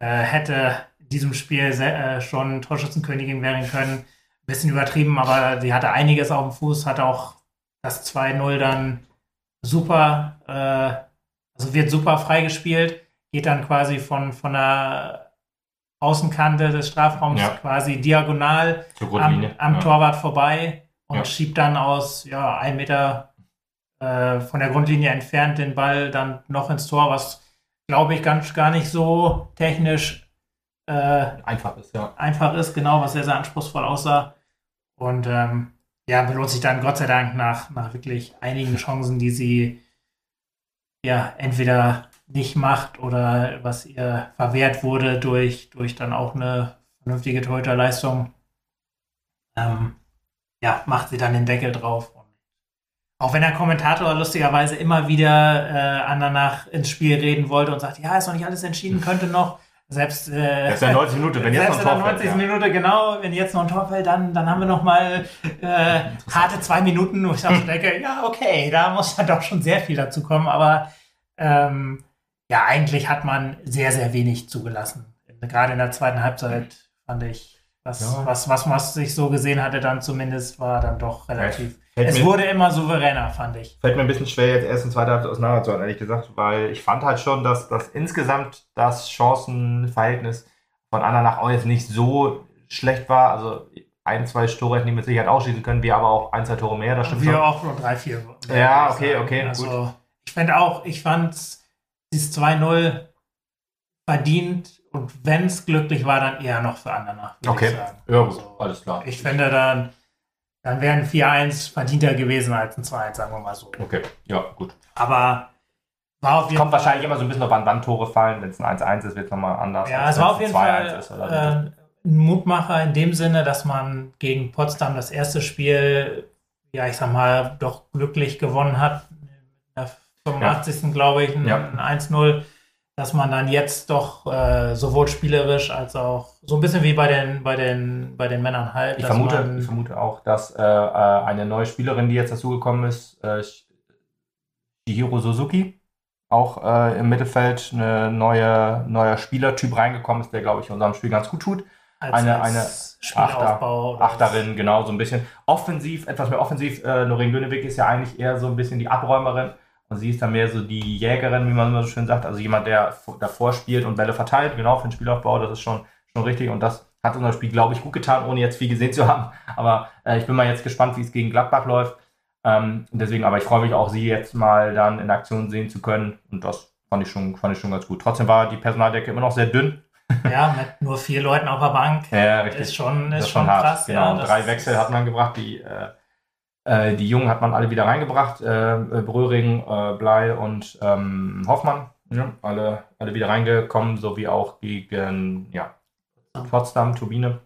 äh, hätte in diesem Spiel se- äh, schon Torschützenkönigin werden können. Bisschen übertrieben, aber sie hatte einiges auf dem Fuß, hat auch das 2-0 dann super, äh, also wird super freigespielt, geht dann quasi von, von der Außenkante des Strafraums Ja. quasi diagonal am, am ja. Torwart vorbei und Ja. schiebt dann aus ja, ein Meter äh, von der Grundlinie entfernt den Ball dann noch ins Tor, was glaube ich ganz gar nicht so technisch äh, Einfach ist, ja. einfach ist, genau, was sehr, sehr anspruchsvoll aussah. Und ähm, ja, belohnt sich dann Gott sei Dank nach, nach wirklich einigen Chancen, die sie ja entweder nicht macht oder was ihr verwehrt wurde durch, durch dann auch eine vernünftige Torhüterleistung. Ähm, ja, macht sie dann den Deckel drauf. Und auch wenn der Kommentator lustigerweise immer wieder äh, an danach ins Spiel reden wollte und sagt, ja, ist noch nicht alles entschieden, könnte noch. Selbst, äh, Das ist ja 90 Minuten, wenn jetzt noch in ein Tor 90. fällt. Ja. Minute, genau, wenn jetzt noch ein Tor fällt, dann, dann haben wir noch mal äh, harte zwei Minuten, wo ich so denke, ja, okay, da muss dann doch schon sehr viel dazu kommen, aber ähm, ja, eigentlich hat man sehr, sehr wenig zugelassen. Gerade in der zweiten Halbzeit fand ich, was, Ja. was, was man sich so gesehen hatte, dann zumindest war dann doch relativ. Fällt es wurde immer souveräner, fand ich. Fällt mir ein bisschen schwer, jetzt erst und zweite Halbzeit auseinanderzuhalten, ehrlich gesagt, weil ich fand halt schon, dass, dass insgesamt das Chancenverhältnis von Andernach auch jetzt nicht so schlecht war. Also ein, zwei Tore hätten die mit Sicherheit ausschließen können, wir aber auch ein, zwei Tore mehr, das stimmt Wir schon. auch nur drei, vier. Ja, ich okay, sagen. okay, Also, ich finde auch, ich fand dieses 2-0 verdient und wenn es glücklich war, dann eher noch für Andernach. Okay. Ja, gut, Also, alles klar. Ich finde dann, dann wäre ein 4-1 verdienter gewesen als ein 2-1, sagen wir mal so. Okay, ja, gut. Aber war auf jeden Kommt Fall. wahrscheinlich immer so ein bisschen auf wann wann Tore fallen. Wenn es ein 1-1 ist, wird es nochmal anders. Ja, es war auf jeden Fall 2-1 ist oder so. äh, ein Mutmacher in dem Sinne, dass man gegen Potsdam das erste Spiel, ja, ich sag mal, doch glücklich gewonnen hat. In der 85. glaube ich, ein, Ja. ein 1-0. Dass man dann jetzt doch äh, sowohl spielerisch als auch so ein bisschen wie bei den, bei den, bei den Männern halt. Ich vermute, man, ich vermute auch, dass äh, äh, eine neue Spielerin, die jetzt dazugekommen ist, äh, Shihiro Suzuki, auch äh, im Mittelfeld eine neue, neuer Spielertyp reingekommen ist, der, glaube ich, unserem Spiel ganz gut tut. als, eine- Spielaufbau. oder- Achterin, genau, so ein bisschen offensiv, etwas mehr offensiv. Äh, Noreen Gönewick ist ja eigentlich eher so ein bisschen die Abräumerin sie ist dann mehr so die Jägerin, wie man immer so schön sagt, also jemand, der davor spielt und Bälle verteilt, genau, für den Spielaufbau, das ist schon, schon richtig und das hat unser Spiel, glaube ich, gut getan, ohne jetzt viel gesehen zu haben. Aber äh, ich bin mal jetzt gespannt, wie es gegen Gladbach läuft. Ähm, deswegen, aber ich freue mich auch, sie jetzt mal dann in Aktion sehen zu können und das fand ich schon, fand ich schon ganz gut. Trotzdem war die Personaldecke immer noch sehr dünn. Ja, mit nur vier Leuten auf der Bank. Ja, Ist schon, das ist schon krass. Genau, ja, das drei ist- Wechsel hat man gebracht. Die, äh, äh, die Jungen hat man alle wieder reingebracht. Äh, äh, Bröhring, äh, Blei und ähm, Hoffmann. Ja, alle, alle wieder reingekommen, sowie auch gegen ja, Potsdam, Turbine.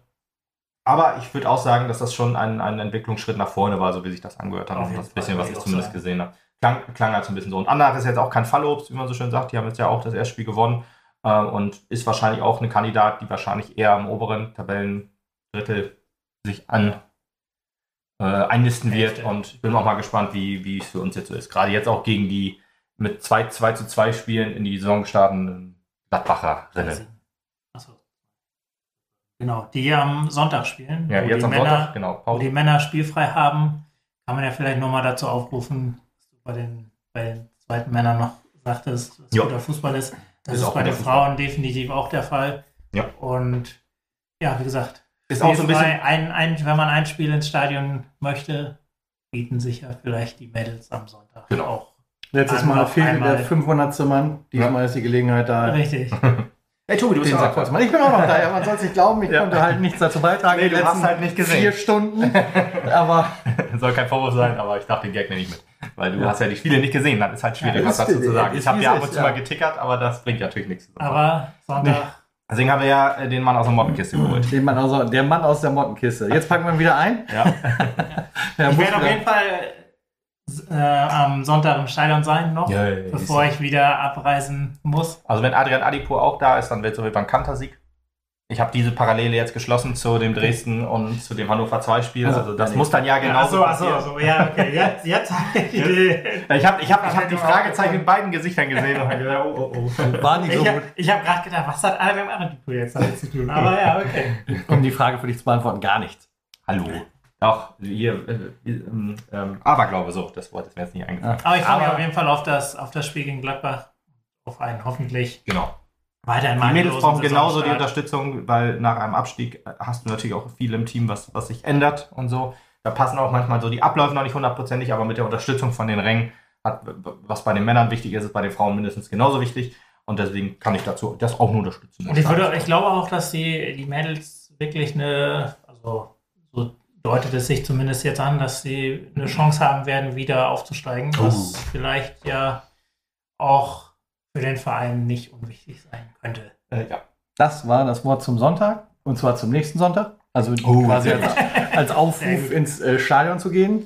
Aber ich würde auch sagen, dass das schon ein, ein Entwicklungsschritt nach vorne war, so wie sich das angehört hat. Auf Und das bisschen, Fall, was würde ich zumindest sagen. gesehen habe. Klang, klang halt so ein bisschen so. Und Anderach ist jetzt auch kein Fallobst, wie man so schön sagt. Die haben jetzt ja auch das erste Spiel gewonnen äh, und ist wahrscheinlich auch eine Kandidat, die wahrscheinlich eher am oberen Tabellendrittel sich an äh, einnisten wird. Und ich bin auch mal gespannt, wie, wie es für uns jetzt so ist. Gerade jetzt auch gegen die mit 2, 2 zu 2 Spielen in die Saison gestarteten Gladbacherinnen. Achso. Genau, die am Sonntag spielen. Ja, wo jetzt die am Männer, Sonntag, genau. Wo Pause. die Männer spielfrei haben, kann man ja vielleicht nochmal dazu aufrufen, dass du bei den, bei den zweiten Männern noch sagtest, dass Ja. guter Fußball ist. Das Ist ist, bei den. Frauen definitiv auch der Fall. Ja. Und ja, wie gesagt, Ist auch so ein bisschen. ein, ein, wenn man ein Spiel ins Stadion möchte, bieten sich ja vielleicht die Mädels am Sonntag Genau. auch. Letztes Einmal Mal auf fehlte der 500. Mann. Diesmal ist die Gelegenheit da. Richtig. Hey Tobi, du bist ja kurz mal. Ich bin auch noch da. Ja, man soll es nicht glauben. Ich Ja. konnte halt nichts dazu beitragen. Nee, in du den hast letzten halt nicht gesehen. Vier Stunden. Aber Soll kein Vorwurf sein, aber ich dachte den Gag nehme ich mit. Weil du hast ja die Spiele nicht gesehen, dann ist halt schwierig, Ja, was dazu zu sagen. Ich habe ja ab und zu ja. mal getickert, aber das bringt ja natürlich nichts. Aber Sonntag. Deswegen haben wir ja äh, den Mann aus der Mottenkiste geholt. den Mann aus, der Mann aus der Mottenkiste. Jetzt packen wir ihn wieder ein. Ja. Ich werde auf jeden Fall äh, am Sonntag im Stadion sein noch, Ja, ja, ja, bevor ich wieder abreisen muss. Also wenn Adrian Adipur auch da ist, dann wird es auf jeden Fall ein Kantersieg. Ich habe diese Parallele jetzt geschlossen zu dem Dresden und zu dem Hannover 2 Spiel. Also, Also das ja, muss dann ja genau Achso, achso, achso, ja, okay. Jetzt, jetzt habe ich die Idee. Ich habe ich hab, ich hab die Fragezeichen in beiden Gesichtern gesehen und gedacht, oh, oh, oh. War nicht so Ich, gut. hab- ich habe gerade gedacht, was hat Adrian Adipur jetzt damit zu tun? Aber ja, okay. Um die Frage für dich zu beantworten, gar nichts. Hallo. Doch, hier, äh, ähm, ähm, Aberglaube, so, das Wort ist mir jetzt nicht eingefallen. Aber ich freue mich Aber- auf jeden Fall auf das, auf das Spiel gegen Gladbach. Auf einen hoffentlich Genau. Weiterhin Die Mädels brauchen genauso die. Unterstützung, weil nach einem Abstieg hast du natürlich auch viel im Team, was, was sich ändert und so. Da passen auch manchmal so die Abläufe noch nicht hundertprozentig, aber mit der Unterstützung von den Rängen, hat, was bei den Männern wichtig ist, ist bei den Frauen mindestens genauso wichtig. Und deswegen kann ich dazu das auch nur unterstützen. Und ich, würde, ich glaube auch, dass die, die Mädels wirklich eine, also so deutet es sich zumindest jetzt an, dass sie eine Chance haben werden, wieder aufzusteigen, was Oh. vielleicht ja auch für den Verein nicht unwichtig sein könnte. äh, ja. Das war das Wort zum Sonntag. Und zwar zum nächsten Sonntag. Also Oh, quasi als, als Aufruf ins äh, Stadion zu gehen.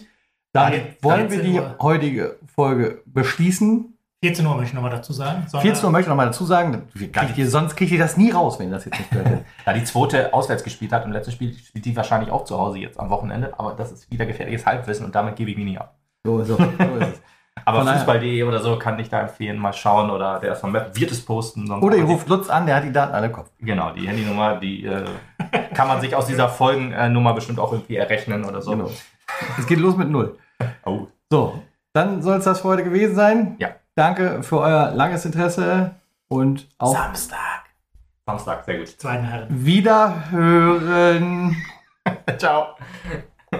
Damit Dann wollen wir 13 die Uhr. heutige Folge beschließen. 14 Uhr möchte ich nochmal dazu sagen. Sonntag. 14 Uhr möchte ich noch mal dazu sagen, kriegt ihr, sonst kriegt ihr das nie raus, wenn ihr das jetzt nicht hättet. Da die zweite auswärts gespielt hat, im letzten Spiel spielt die wahrscheinlich auch zu Hause jetzt am Wochenende, aber das ist wieder gefährliches Halbwissen und damit gebe ich mich nicht ab. So, so, so ist es. Aber Fußball.de oder so kann ich da empfehlen, mal schauen oder der erstmal Map wird es posten. sonst Oder ihr ruft Lutz an, der hat die Daten alle im Kopf. Genau, die Handynummer, die äh, kann man sich aus dieser Folgennummer bestimmt auch irgendwie errechnen oder so. Genau. Es geht los mit Null. Oh, So, dann soll es das für heute gewesen sein. Ja. Danke für euer langes Interesse und auf Samstag. Samstag, sehr gut. Herren. Wiederhören. Ciao.